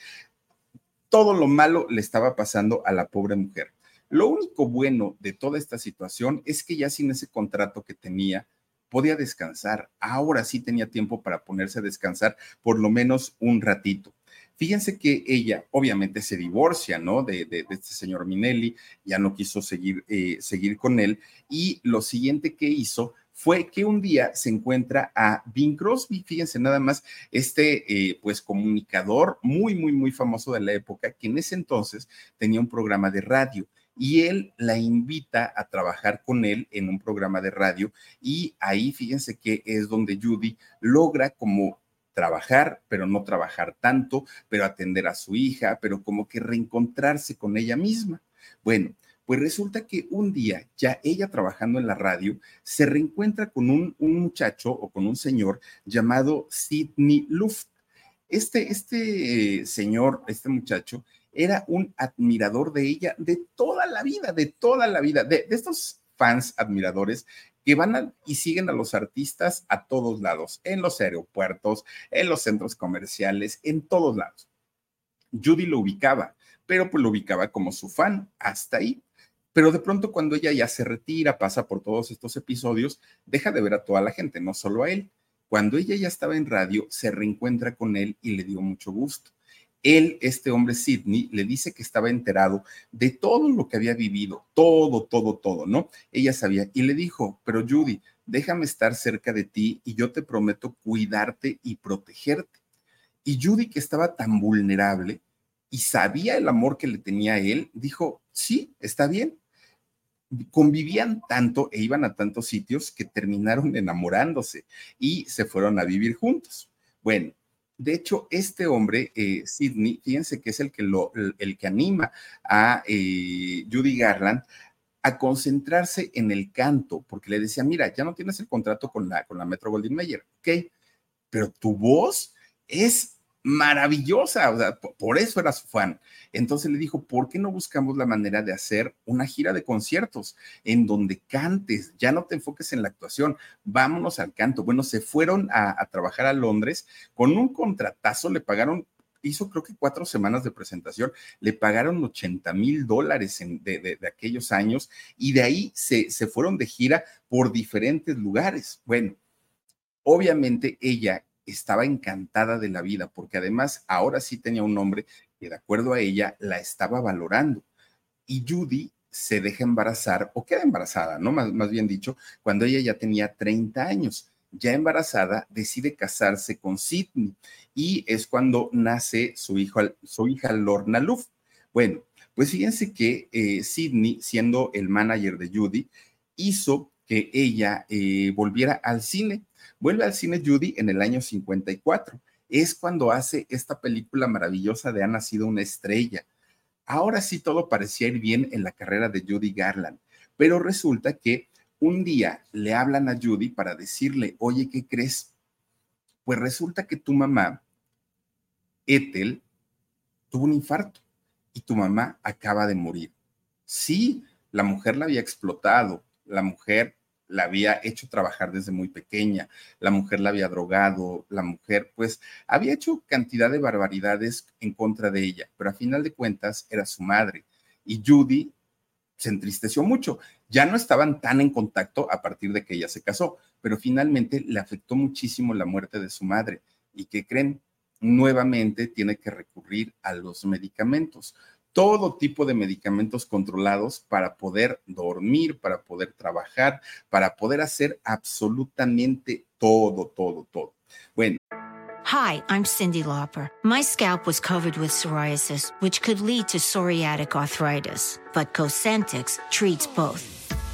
Todo lo malo le estaba pasando a la pobre mujer. Lo único bueno de toda esta situación es que ya sin ese contrato que tenía, podía descansar. Ahora sí tenía tiempo para ponerse a descansar por lo menos un ratito. Fíjense que ella obviamente se divorcia, ¿no? De, este señor Minelli, ya no quiso seguir, eh, seguir con él y lo siguiente que hizo fue que un día se encuentra a Bing Crosby, fíjense nada más, este eh, pues comunicador muy, muy, muy famoso de la época, que en ese entonces tenía un programa de radio y él la invita a trabajar con él en un programa de radio y ahí fíjense que es donde Judy logra como trabajar, pero no trabajar tanto, pero atender a su hija, pero como que reencontrarse con ella misma. Bueno, pues resulta que un día, ya ella trabajando en la radio, se reencuentra con un, muchacho o con un señor llamado Sidney Luft. Este, este señor, este muchacho, era un admirador de ella de toda la vida, de toda la vida, de, estos fans admiradores que van y siguen a los artistas a todos lados, en los aeropuertos, en los centros comerciales, en todos lados. Judy lo ubicaba, pero pues lo ubicaba como su fan, hasta ahí. Pero de pronto cuando ella ya se retira, pasa por todos estos episodios, deja de ver a toda la gente, no solo a él. Cuando ella ya estaba en radio, se reencuentra con él y le dio mucho gusto él, este hombre Sidney, le dice que estaba enterado de todo lo que había vivido, todo, todo, todo, ¿no? Ella sabía y le dijo, pero Judy, déjame estar cerca de ti y yo te prometo cuidarte y protegerte. Y Judy, que estaba tan vulnerable y sabía el amor que le tenía a él, dijo, sí, está bien. Convivían tanto e iban a tantos sitios que terminaron enamorándose y se fueron a vivir juntos. Bueno, de hecho, este hombre, eh, Sidney, fíjense que es el que, lo, el, que anima a eh, Judy Garland a concentrarse en el canto, porque le decía, mira, ya no tienes el contrato con la, con la Metro Goldwyn Mayer, ok, pero tu voz es maravillosa, o sea, por eso era su fan. Entonces le dijo, ¿por qué no buscamos la manera de hacer una gira de conciertos en donde cantes, ya no te enfoques en la actuación, vámonos al canto? Bueno, se fueron a, trabajar a Londres con un contratazo, le pagaron hizo creo que cuatro semanas de presentación, le pagaron 80 mil dólares de, de, aquellos años y de ahí se, se fueron de gira por diferentes lugares. Bueno, obviamente ella estaba encantada de la vida, porque además ahora sí tenía un hombre que de acuerdo a ella la estaba valorando. Y Judy se deja embarazar o queda embarazada, ¿no? Más, más bien dicho, cuando ella ya tenía 30 años. Ya embarazada, decide casarse con Sidney y es cuando nace su, hijo, su hija Lorna Luft. Bueno, pues fíjense que eh, Sidney, siendo el manager de Judy, hizo que ella eh, volviera al cine Vuelve al cine Judy en el año 54. Es cuando hace esta película maravillosa de Ha nacido una estrella. Ahora sí todo parecía ir bien en la carrera de Judy Garland, pero resulta que un día le hablan a Judy para decirle, oye, ¿qué crees? Pues resulta que tu mamá, Ethel, tuvo un infarto y tu mamá acaba de morir. Sí, la mujer la había explotado, la mujer la había hecho trabajar desde muy pequeña, la mujer la había drogado, la mujer pues había hecho cantidad de barbaridades en contra de ella, pero a final de cuentas era su madre. Y Judy se entristeció mucho. Ya no estaban tan en contacto a partir de que ella se casó, pero finalmente le afectó muchísimo la muerte de su madre. ¿Y qué creen? Nuevamente tiene que recurrir a los medicamentos todo tipo de medicamentos controlados para poder dormir, para poder trabajar, para poder hacer absolutamente todo, todo, todo. Bueno. Hi, I'm Cindy Lauper. My scalp was covered with psoriasis, which could lead to psoriatic arthritis, but Cosentix treats both.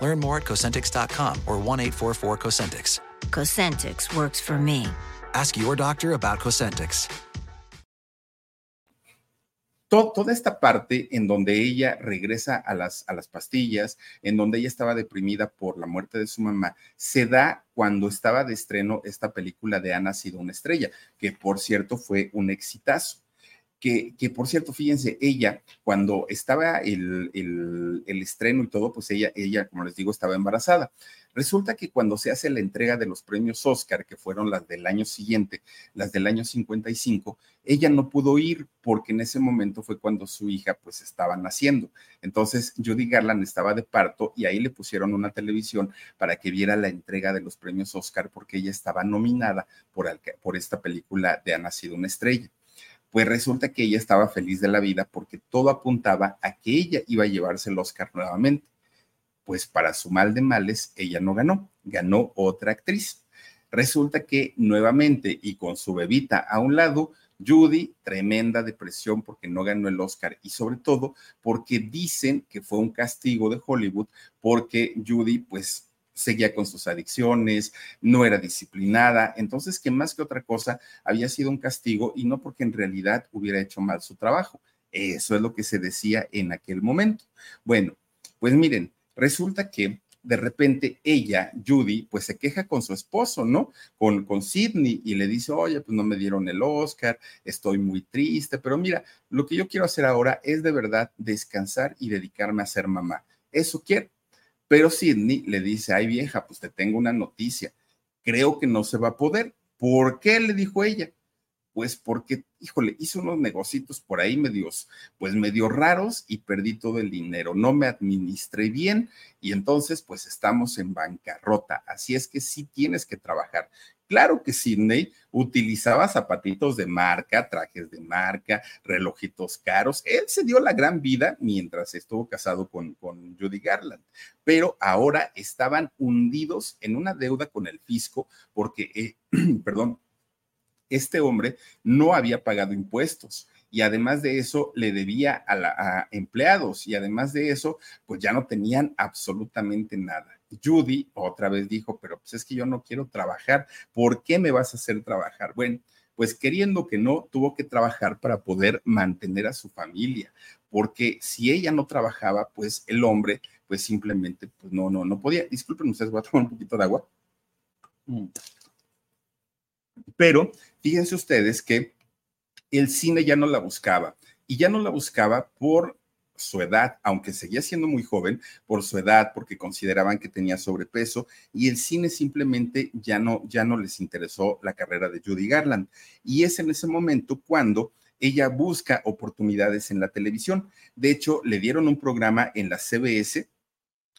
Learn more at Cosentix.com or 1 844 Cosentix. Cosentix works for me. Ask your doctor about Cosentix. Todo, toda esta parte en donde ella regresa a las, a las pastillas, en donde ella estaba deprimida por la muerte de su mamá, se da cuando estaba de estreno esta película de Ana ha sido una estrella, que por cierto fue un exitazo que, por cierto, fíjense, ella, cuando estaba el, el, el, estreno y todo, pues ella, ella, como les digo, estaba embarazada. Resulta que cuando se hace la entrega de los premios Oscar, que fueron las del año siguiente, las del año 55, ella no pudo ir porque en ese momento fue cuando su hija pues estaba naciendo. Entonces Judy Garland estaba de parto y ahí le pusieron una televisión para que viera la entrega de los premios Oscar porque ella estaba nominada por, por esta película de Ha nacido una estrella pues resulta que ella estaba feliz de la vida porque todo apuntaba a que ella iba a llevarse el Oscar nuevamente. Pues para su mal de males, ella no ganó, ganó otra actriz. Resulta que nuevamente y con su bebita a un lado, Judy, tremenda depresión porque no ganó el Oscar y sobre todo porque dicen que fue un castigo de Hollywood porque Judy pues seguía con sus adicciones, no era disciplinada, entonces que más que otra cosa había sido un castigo y no porque en realidad hubiera hecho mal su trabajo. Eso es lo que se decía en aquel momento. Bueno, pues miren, resulta que de repente ella, Judy, pues se queja con su esposo, ¿no? Con, con Sidney y le dice, oye, pues no me dieron el Oscar, estoy muy triste, pero mira, lo que yo quiero hacer ahora es de verdad descansar y dedicarme a ser mamá. Eso quiero. Pero Sidney le dice, ay vieja, pues te tengo una noticia, creo que no se va a poder. ¿Por qué? le dijo ella. Pues porque, híjole, hice unos negocios por ahí medios, pues medio raros y perdí todo el dinero, no me administré bien y entonces pues estamos en bancarrota. Así es que sí tienes que trabajar. Claro que Sidney utilizaba zapatitos de marca, trajes de marca, relojitos caros. Él se dio la gran vida mientras estuvo casado con, Judy Garland, pero ahora estaban hundidos en una deuda con el fisco porque, eh, perdón, este hombre no había pagado impuestos y además de eso le debía a, la, a empleados y además de eso, pues ya no tenían absolutamente nada. Judy otra vez dijo, pero pues es que yo no quiero trabajar, ¿por qué me vas a hacer trabajar? Bueno, pues queriendo que no, tuvo que trabajar para poder mantener a su familia, porque si ella no trabajaba, pues el hombre, pues simplemente, pues no, no, no podía. Disculpen ustedes, voy a tomar un poquito de agua. Mm. Pero fíjense ustedes que el cine ya no la buscaba y ya no la buscaba por su edad, aunque seguía siendo muy joven, por su edad, porque consideraban que tenía sobrepeso, y el cine simplemente ya no, ya no les interesó la carrera de Judy Garland. Y es en ese momento cuando ella busca oportunidades en la televisión. De hecho, le dieron un programa en la CBS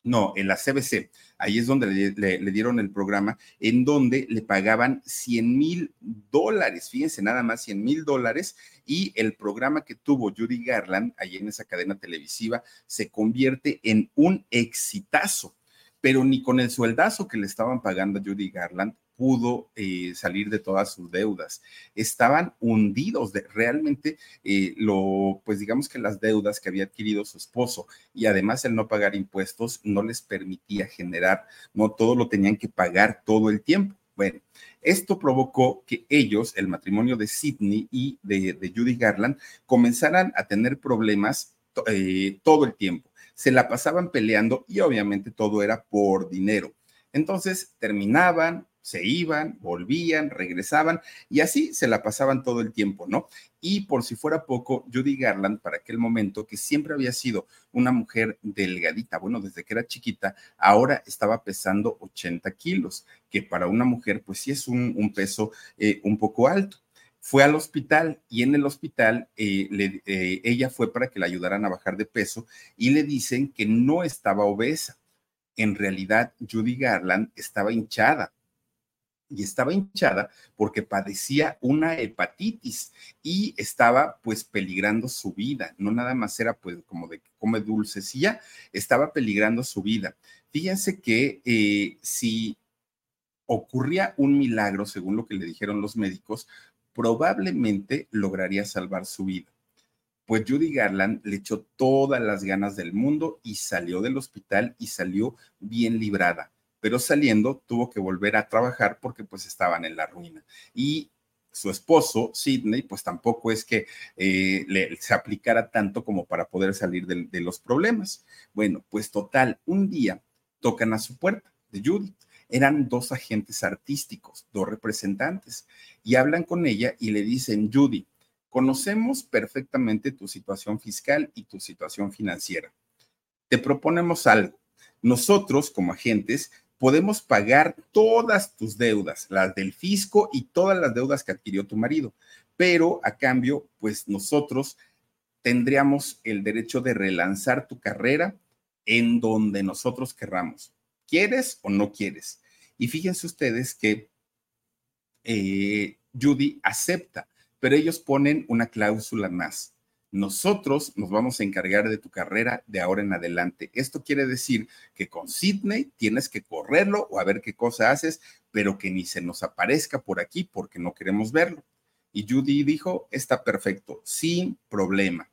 no, en la CBC, ahí es donde le, dieron el programa, en donde le pagaban 100 mil dólares, fíjense, nada más 100 mil dólares, y el programa que tuvo Judy Garland, ahí en esa cadena televisiva, se convierte en un exitazo, pero ni con el sueldazo que le estaban pagando a Judy Garland pudo eh, salir de todas sus deudas. Estaban hundidos de realmente eh, lo, pues digamos que las deudas que había adquirido su esposo y además el no pagar impuestos no les permitía generar, no todo lo tenían que pagar todo el tiempo. Bueno, esto provocó que ellos, el matrimonio de Sidney y de, Judy Garland, comenzaran a tener problemas eh, todo el tiempo. Se la pasaban peleando y obviamente todo era por dinero. Entonces terminaban, se iban, volvían, regresaban y así se la pasaban todo el tiempo, ¿no? Y por si fuera poco, Judy Garland, para aquel momento, que siempre había sido una mujer delgadita, bueno, desde que era chiquita, ahora estaba pesando 80 kilos, que para una mujer, pues sí es un, peso eh, un poco alto. fue al hospital y en el hospital eh, eh, ella fue para que la ayudaran a bajar de peso y le dicen que no estaba obesa. En realidad, Judy Garland estaba hinchada y estaba hinchada porque padecía una hepatitis y estaba pues peligrando su vida. No nada más era pues como de que come dulces y ya, estaba peligrando su vida. Fíjense que eh, si ocurría un milagro, según lo que le dijeron los médicos, probablemente lograría salvar su vida. Pues Judy Garland le echó todas las ganas del mundo y salió del hospital y salió bien librada pero saliendo tuvo que volver a trabajar porque pues estaban en la ruina. Y su esposo, Sidney, pues tampoco es que eh, le, se aplicara tanto como para poder salir de, los problemas. Bueno, pues total, un día tocan a su puerta de Judy. Eran dos agentes artísticos, dos representantes, y hablan con ella y le dicen, Judy, conocemos perfectamente tu situación fiscal y tu situación financiera. Te proponemos algo. Nosotros, como agentes, podemos pagar todas tus deudas, las del fisco y todas las deudas que adquirió tu marido, pero a cambio, pues nosotros tendríamos el derecho de relanzar tu carrera en donde nosotros querramos. ¿Quieres o no quieres? Y fíjense ustedes que eh, Judy acepta, pero ellos ponen una cláusula más nosotros nos vamos a encargar de tu carrera de ahora en adelante. Esto quiere decir que con Sidney tienes que correrlo o a ver qué cosa haces, pero que ni se nos aparezca por aquí porque no queremos verlo. Y Judy dijo, está perfecto, sin problema.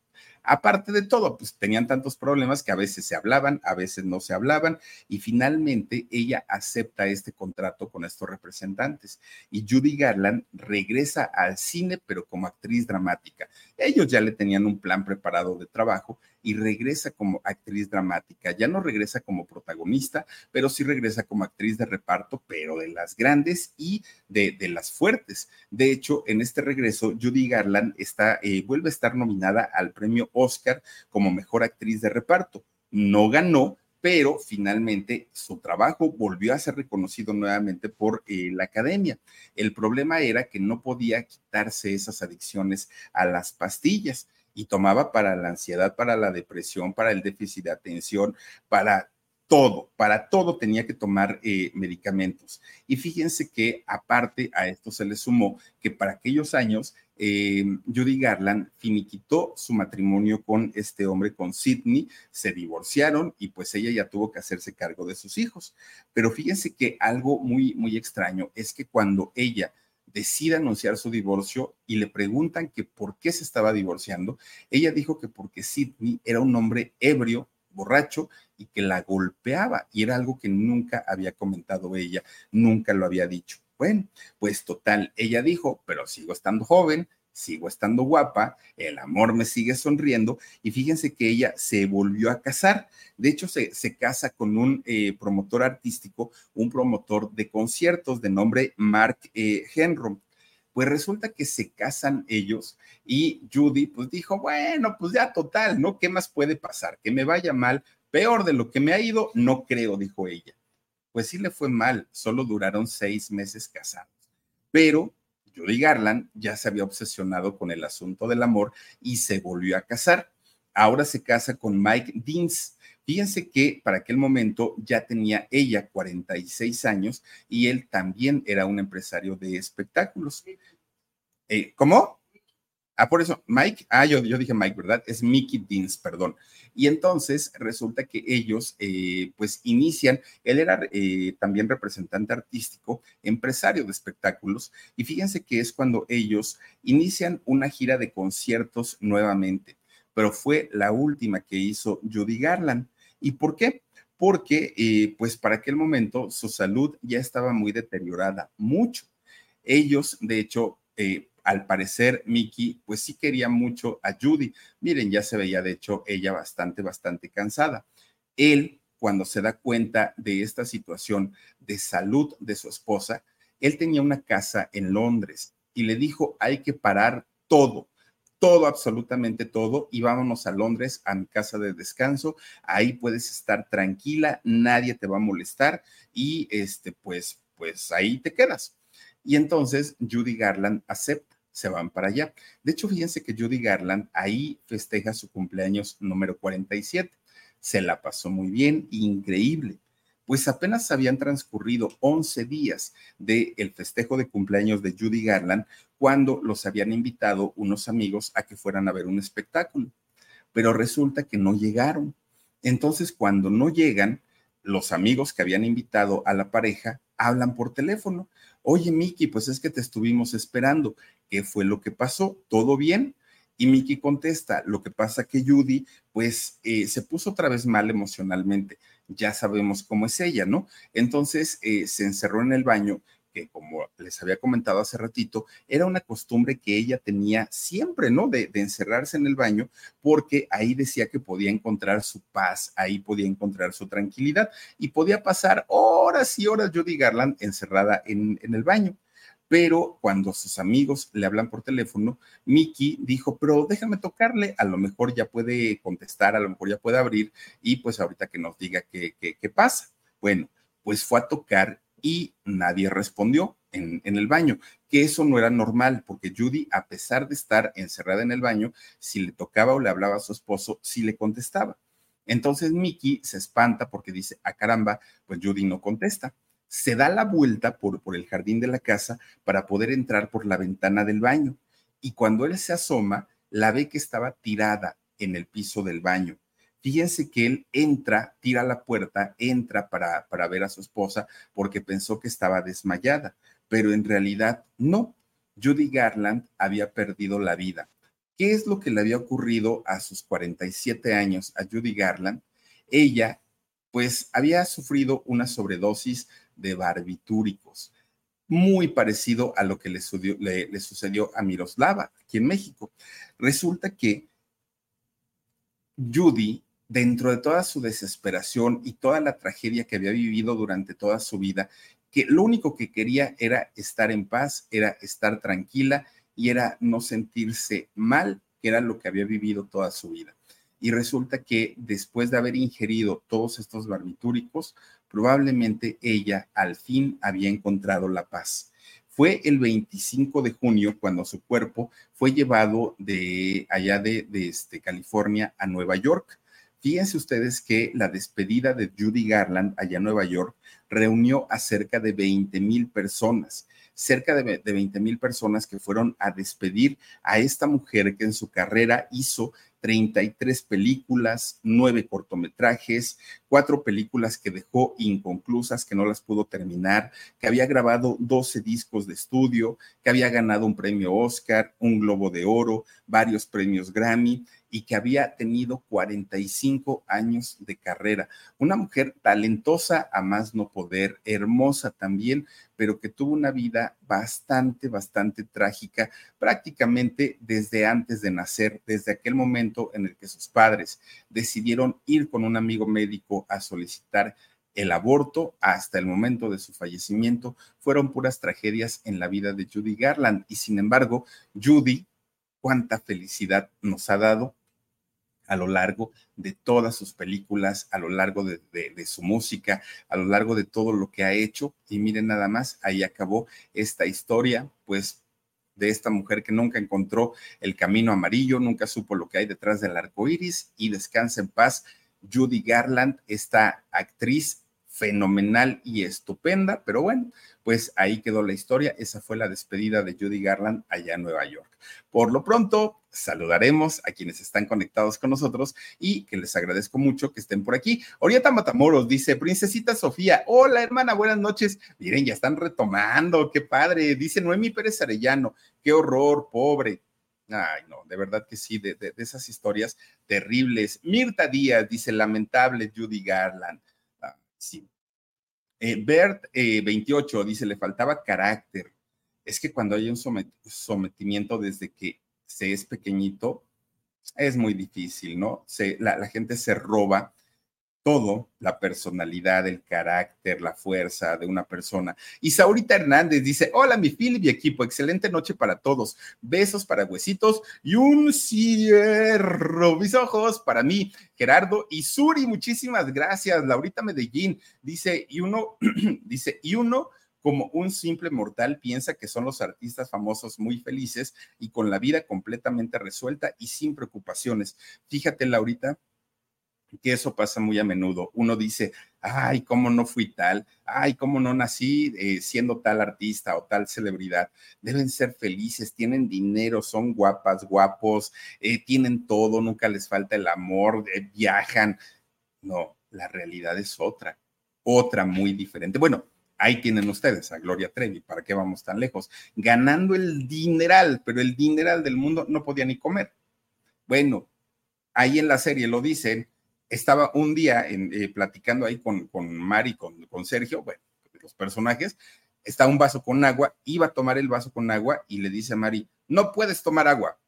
Aparte de todo, pues tenían tantos problemas que a veces se hablaban, a veces no se hablaban y finalmente ella acepta este contrato con estos representantes y Judy Garland regresa al cine pero como actriz dramática. Ellos ya le tenían un plan preparado de trabajo y regresa como actriz dramática. Ya no regresa como protagonista, pero sí regresa como actriz de reparto, pero de las grandes y de, de las fuertes. De hecho, en este regreso, Judy Garland está, eh, vuelve a estar nominada al premio Oscar como mejor actriz de reparto. No ganó, pero finalmente su trabajo volvió a ser reconocido nuevamente por eh, la academia. El problema era que no podía quitarse esas adicciones a las pastillas y tomaba para la ansiedad, para la depresión, para el déficit de atención, para todo, para todo tenía que tomar eh, medicamentos. Y fíjense que aparte a esto se le sumó que para aquellos años eh, Judy Garland finiquitó su matrimonio con este hombre, con Sidney, se divorciaron y pues ella ya tuvo que hacerse cargo de sus hijos. Pero fíjense que algo muy, muy extraño es que cuando ella decide anunciar su divorcio y le preguntan que por qué se estaba divorciando, ella dijo que porque Sidney era un hombre ebrio, borracho y que la golpeaba y era algo que nunca había comentado ella, nunca lo había dicho. Bueno, pues total, ella dijo, pero sigo estando joven, sigo estando guapa, el amor me sigue sonriendo y fíjense que ella se volvió a casar. De hecho, se, casa con un eh, promotor artístico, un promotor de conciertos de nombre Mark eh. Pues resulta que se casan ellos y Judy pues dijo, bueno, pues ya total, ¿no? ¿Qué más puede pasar? Que me vaya mal, peor de lo que me ha ido, no creo, dijo ella. Pues sí le fue mal, solo duraron seis meses casados. Pero Judy Garland ya se había obsesionado con el asunto del amor y se volvió a casar. Ahora se casa con Mike Deans. Fíjense que para aquel momento ya tenía ella 46 años y él también era un empresario de espectáculos. Eh, ¿Cómo? Ah, por eso, Mike, ah, yo, dije Mike, ¿verdad? Es Mickey Deans, perdón. Y entonces resulta que ellos, eh, pues, inician, él era eh, también representante artístico, empresario de espectáculos, y fíjense que es cuando ellos inician una gira de conciertos nuevamente, pero fue la última que hizo Judy Garland. ¿Y por qué? Porque, eh, pues, para aquel momento su salud ya estaba muy deteriorada, mucho. Ellos, de hecho, al parecer Mickey pues sí quería mucho a Judy. Miren, ya se veía de hecho ella bastante, bastante cansada. Él, cuando se da cuenta de esta situación de salud de su esposa, él tenía una casa en Londres y le dijo, hay que parar todo, todo, absolutamente todo, y vámonos a Londres, a mi casa de descanso, ahí puedes estar tranquila, nadie te va a molestar y este, pues, pues ahí te quedas. Y entonces Judy Garland acepta se van para allá. De hecho, fíjense que Judy Garland ahí festeja su cumpleaños número 47. Se la pasó muy bien, increíble. Pues apenas habían transcurrido 11 días del el festejo de cumpleaños de Judy Garland cuando los habían invitado unos amigos a que fueran a ver un espectáculo. Pero resulta que no llegaron. Entonces, cuando no llegan, los amigos que habían invitado a la pareja hablan por teléfono. Oye, Miki, pues es que te estuvimos esperando. ¿Qué fue lo que pasó? ¿Todo bien? Y Miki contesta, lo que pasa que Judy, pues, eh, se puso otra vez mal emocionalmente. Ya sabemos cómo es ella, ¿no? Entonces eh, se encerró en el baño que como les había comentado hace ratito, era una costumbre que ella tenía siempre, ¿no? De, encerrarse en el baño, porque ahí decía que podía encontrar su paz, ahí podía encontrar su tranquilidad y podía pasar horas y horas Judy Garland encerrada en, en el baño. Pero cuando sus amigos le hablan por teléfono, Mickey dijo, pero déjame tocarle, a lo mejor ya puede contestar, a lo mejor ya puede abrir y pues ahorita que nos diga qué, qué, pasa. Bueno, pues fue a tocar y nadie respondió en, en, el baño, que eso no era normal, porque Judy, a pesar de estar encerrada en el baño, si le tocaba o le hablaba a su esposo, sí le contestaba. Entonces Mickey se espanta porque dice, a ah, caramba, pues Judy no contesta. Se da la vuelta por, por el jardín de la casa para poder entrar por la ventana del baño. Y cuando él se asoma, la ve que estaba tirada en el piso del baño Fíjense que él entra, tira la puerta, entra para, para ver a su esposa porque pensó que estaba desmayada, pero en realidad no. Judy Garland había perdido la vida. ¿Qué es lo que le había ocurrido a sus 47 años a Judy Garland? Ella, pues, había sufrido una sobredosis de barbitúricos, muy parecido a lo que le, sucedió a Miroslava aquí en México. Resulta que Judy dentro de toda su desesperación y toda la tragedia que había vivido durante toda su vida, que lo único que quería era estar en paz, era estar tranquila y era no sentirse mal, que era lo que había vivido toda su vida. Y resulta que después de haber ingerido todos estos barbitúricos, probablemente ella al fin había encontrado la paz. Fue el 25 de junio cuando su cuerpo fue llevado de allá de, este, California a Nueva York Fíjense ustedes que la despedida de Judy Garland allá en Nueva York reunió a cerca de 20 mil personas, cerca de, de 20 mil personas que fueron a despedir a esta mujer que en su carrera hizo 33 películas, nueve cortometrajes, cuatro películas que dejó inconclusas, que no las pudo terminar, que había grabado 12 discos de estudio, que había ganado un premio Oscar, un Globo de Oro, varios premios Grammy y que había tenido 45 años de carrera. Una mujer talentosa a más no poder, hermosa también, pero que tuvo una vida bastante, bastante trágica, prácticamente desde antes de nacer, desde aquel momento en el que sus padres decidieron ir con un amigo médico a solicitar el aborto hasta el momento de su fallecimiento fueron puras tragedias en la vida de Judy Garland y sin embargo, Judy cuánta felicidad nos ha dado a lo largo de todas sus películas, a lo largo de, su música, a lo largo de todo lo que ha hecho. Y miren nada más, ahí acabó esta historia, pues de esta mujer que nunca encontró el camino amarillo, nunca supo lo que hay detrás del arco iris y descansa en paz. Judy Garland, esta actriz fenomenal y estupenda, pero bueno, pues ahí quedó la historia. Esa fue la despedida de Judy Garland allá en Nueva York. Por lo pronto, saludaremos a quienes están conectados con nosotros y que les agradezco mucho que estén por aquí. Orieta Matamoros dice, Princesita Sofía, hola hermana, buenas noches. Miren, ya están retomando, qué padre. Dice Noemi Pérez Arellano, qué horror, pobre. Ay, no, de verdad que sí, de, de, de esas historias terribles. Mirta Díaz dice, lamentable Judy Garland. Sí. Eh, Bert eh, 28 dice, le faltaba carácter. Es que cuando hay un somet sometimiento desde que se es pequeñito, es muy difícil, ¿no? Se, la gente se roba todo, la personalidad, el carácter, la fuerza de una persona. Y Saurita Hernández dice, hola mi Philip y equipo, excelente noche para todos. Besos para huesitos y un cierro. Mis ojos para mí, Gerardo y Suri, muchísimas gracias. Laurita Medellín dice, y uno, dice, y uno como un simple mortal piensa que son los artistas famosos muy felices y con la vida completamente resuelta y sin preocupaciones. Fíjate, Laurita, que eso pasa muy a menudo. Uno dice, ay, cómo no fui tal, ay, cómo no nací eh, siendo tal artista o tal celebridad. Deben ser felices, tienen dinero, son guapas, guapos, eh, tienen todo, nunca les falta el amor, eh, viajan. No, la realidad es otra, otra muy diferente. Bueno, ahí tienen ustedes a Gloria Trevi, ¿para qué vamos tan lejos? Ganando el dineral, pero el dineral del mundo no podía ni comer. Bueno, ahí en la serie lo dicen, estaba un día eh, platicando ahí con, con Mari, con, con Sergio, bueno, los personajes, está un vaso con agua, iba a tomar el vaso con agua y le dice a Mari, no puedes tomar agua.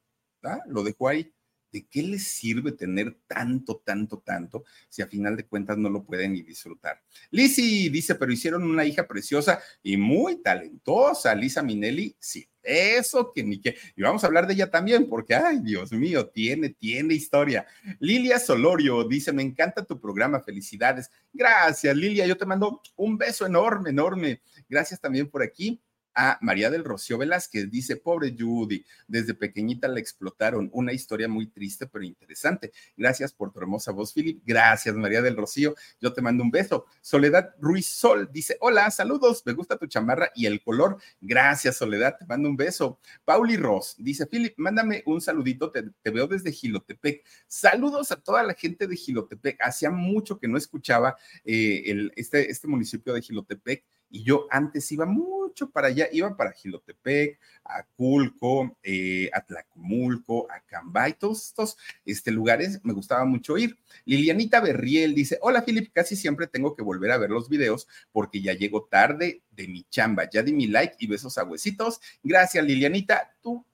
¿Ah? Lo dejó ahí. ¿De qué les sirve tener tanto, tanto, tanto si a final de cuentas no lo pueden ni disfrutar? Lizzie dice, pero hicieron una hija preciosa y muy talentosa, Lisa Minelli, sí, eso que ni que. Y vamos a hablar de ella también, porque, ay, Dios mío, tiene, tiene historia. Lilia Solorio dice: Me encanta tu programa, felicidades. Gracias, Lilia. Yo te mando un beso enorme, enorme. Gracias también por aquí a María del Rocío Velázquez. Dice, pobre Judy, desde pequeñita la explotaron. Una historia muy triste, pero interesante. Gracias por tu hermosa voz, Philip. Gracias, María del Rocío. Yo te mando un beso. Soledad Ruiz Sol dice, hola, saludos, me gusta tu chamarra y el color. Gracias, Soledad, te mando un beso. Pauli Ross dice, Philip, mándame un saludito, te, veo desde Gilotepec. Saludos a toda la gente de Gilotepec. Hacía mucho que no escuchaba eh, el, este, este municipio de Gilotepec y yo antes iba mucho para allá, iba para Gilotepec, a Culco, eh, a Tlacomulco, a Cambay, todos estos este, lugares me gustaba mucho ir. Lilianita Berriel dice, hola Filip, casi siempre tengo que volver a ver los videos porque ya llego tarde de mi chamba, ya di mi like y besos a huesitos. Gracias Lilianita, tú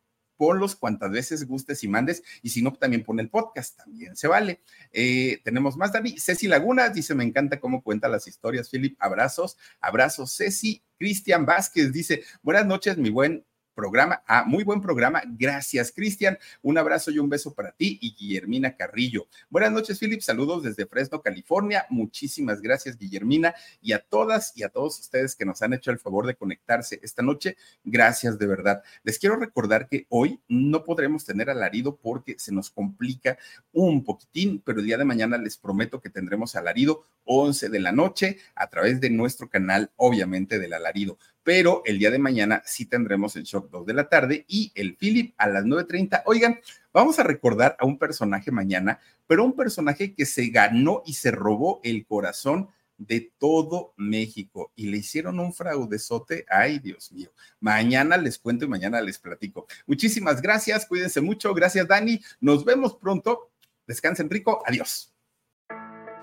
ponlos cuantas veces gustes y mandes, y si no, también pon el podcast, también se vale. Eh, tenemos más, Dani. Ceci Lagunas dice, me encanta cómo cuenta las historias, Philip. Abrazos, abrazos, Ceci. Cristian Vázquez dice, buenas noches, mi buen programa. Ah, muy buen programa. Gracias, Cristian. Un abrazo y un beso para ti y Guillermina Carrillo. Buenas noches, Philip. Saludos desde Fresno, California. Muchísimas gracias, Guillermina, y a todas y a todos ustedes que nos han hecho el favor de conectarse esta noche. Gracias de verdad. Les quiero recordar que hoy no podremos tener alarido porque se nos complica un poquitín, pero el día de mañana les prometo que tendremos alarido 11 de la noche a través de nuestro canal, obviamente, del alarido pero el día de mañana sí tendremos el shock 2 de la tarde y el Philip a las 9.30. Oigan, vamos a recordar a un personaje mañana, pero un personaje que se ganó y se robó el corazón de todo México y le hicieron un fraudezote. Ay, Dios mío. Mañana les cuento y mañana les platico. Muchísimas gracias, cuídense mucho. Gracias, Dani. Nos vemos pronto. Descansen rico. Adiós.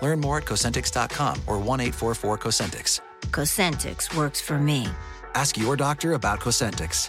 Learn more at Cosentix.com or 1 844 Cosentix. Cosentix works for me. Ask your doctor about Cosentix.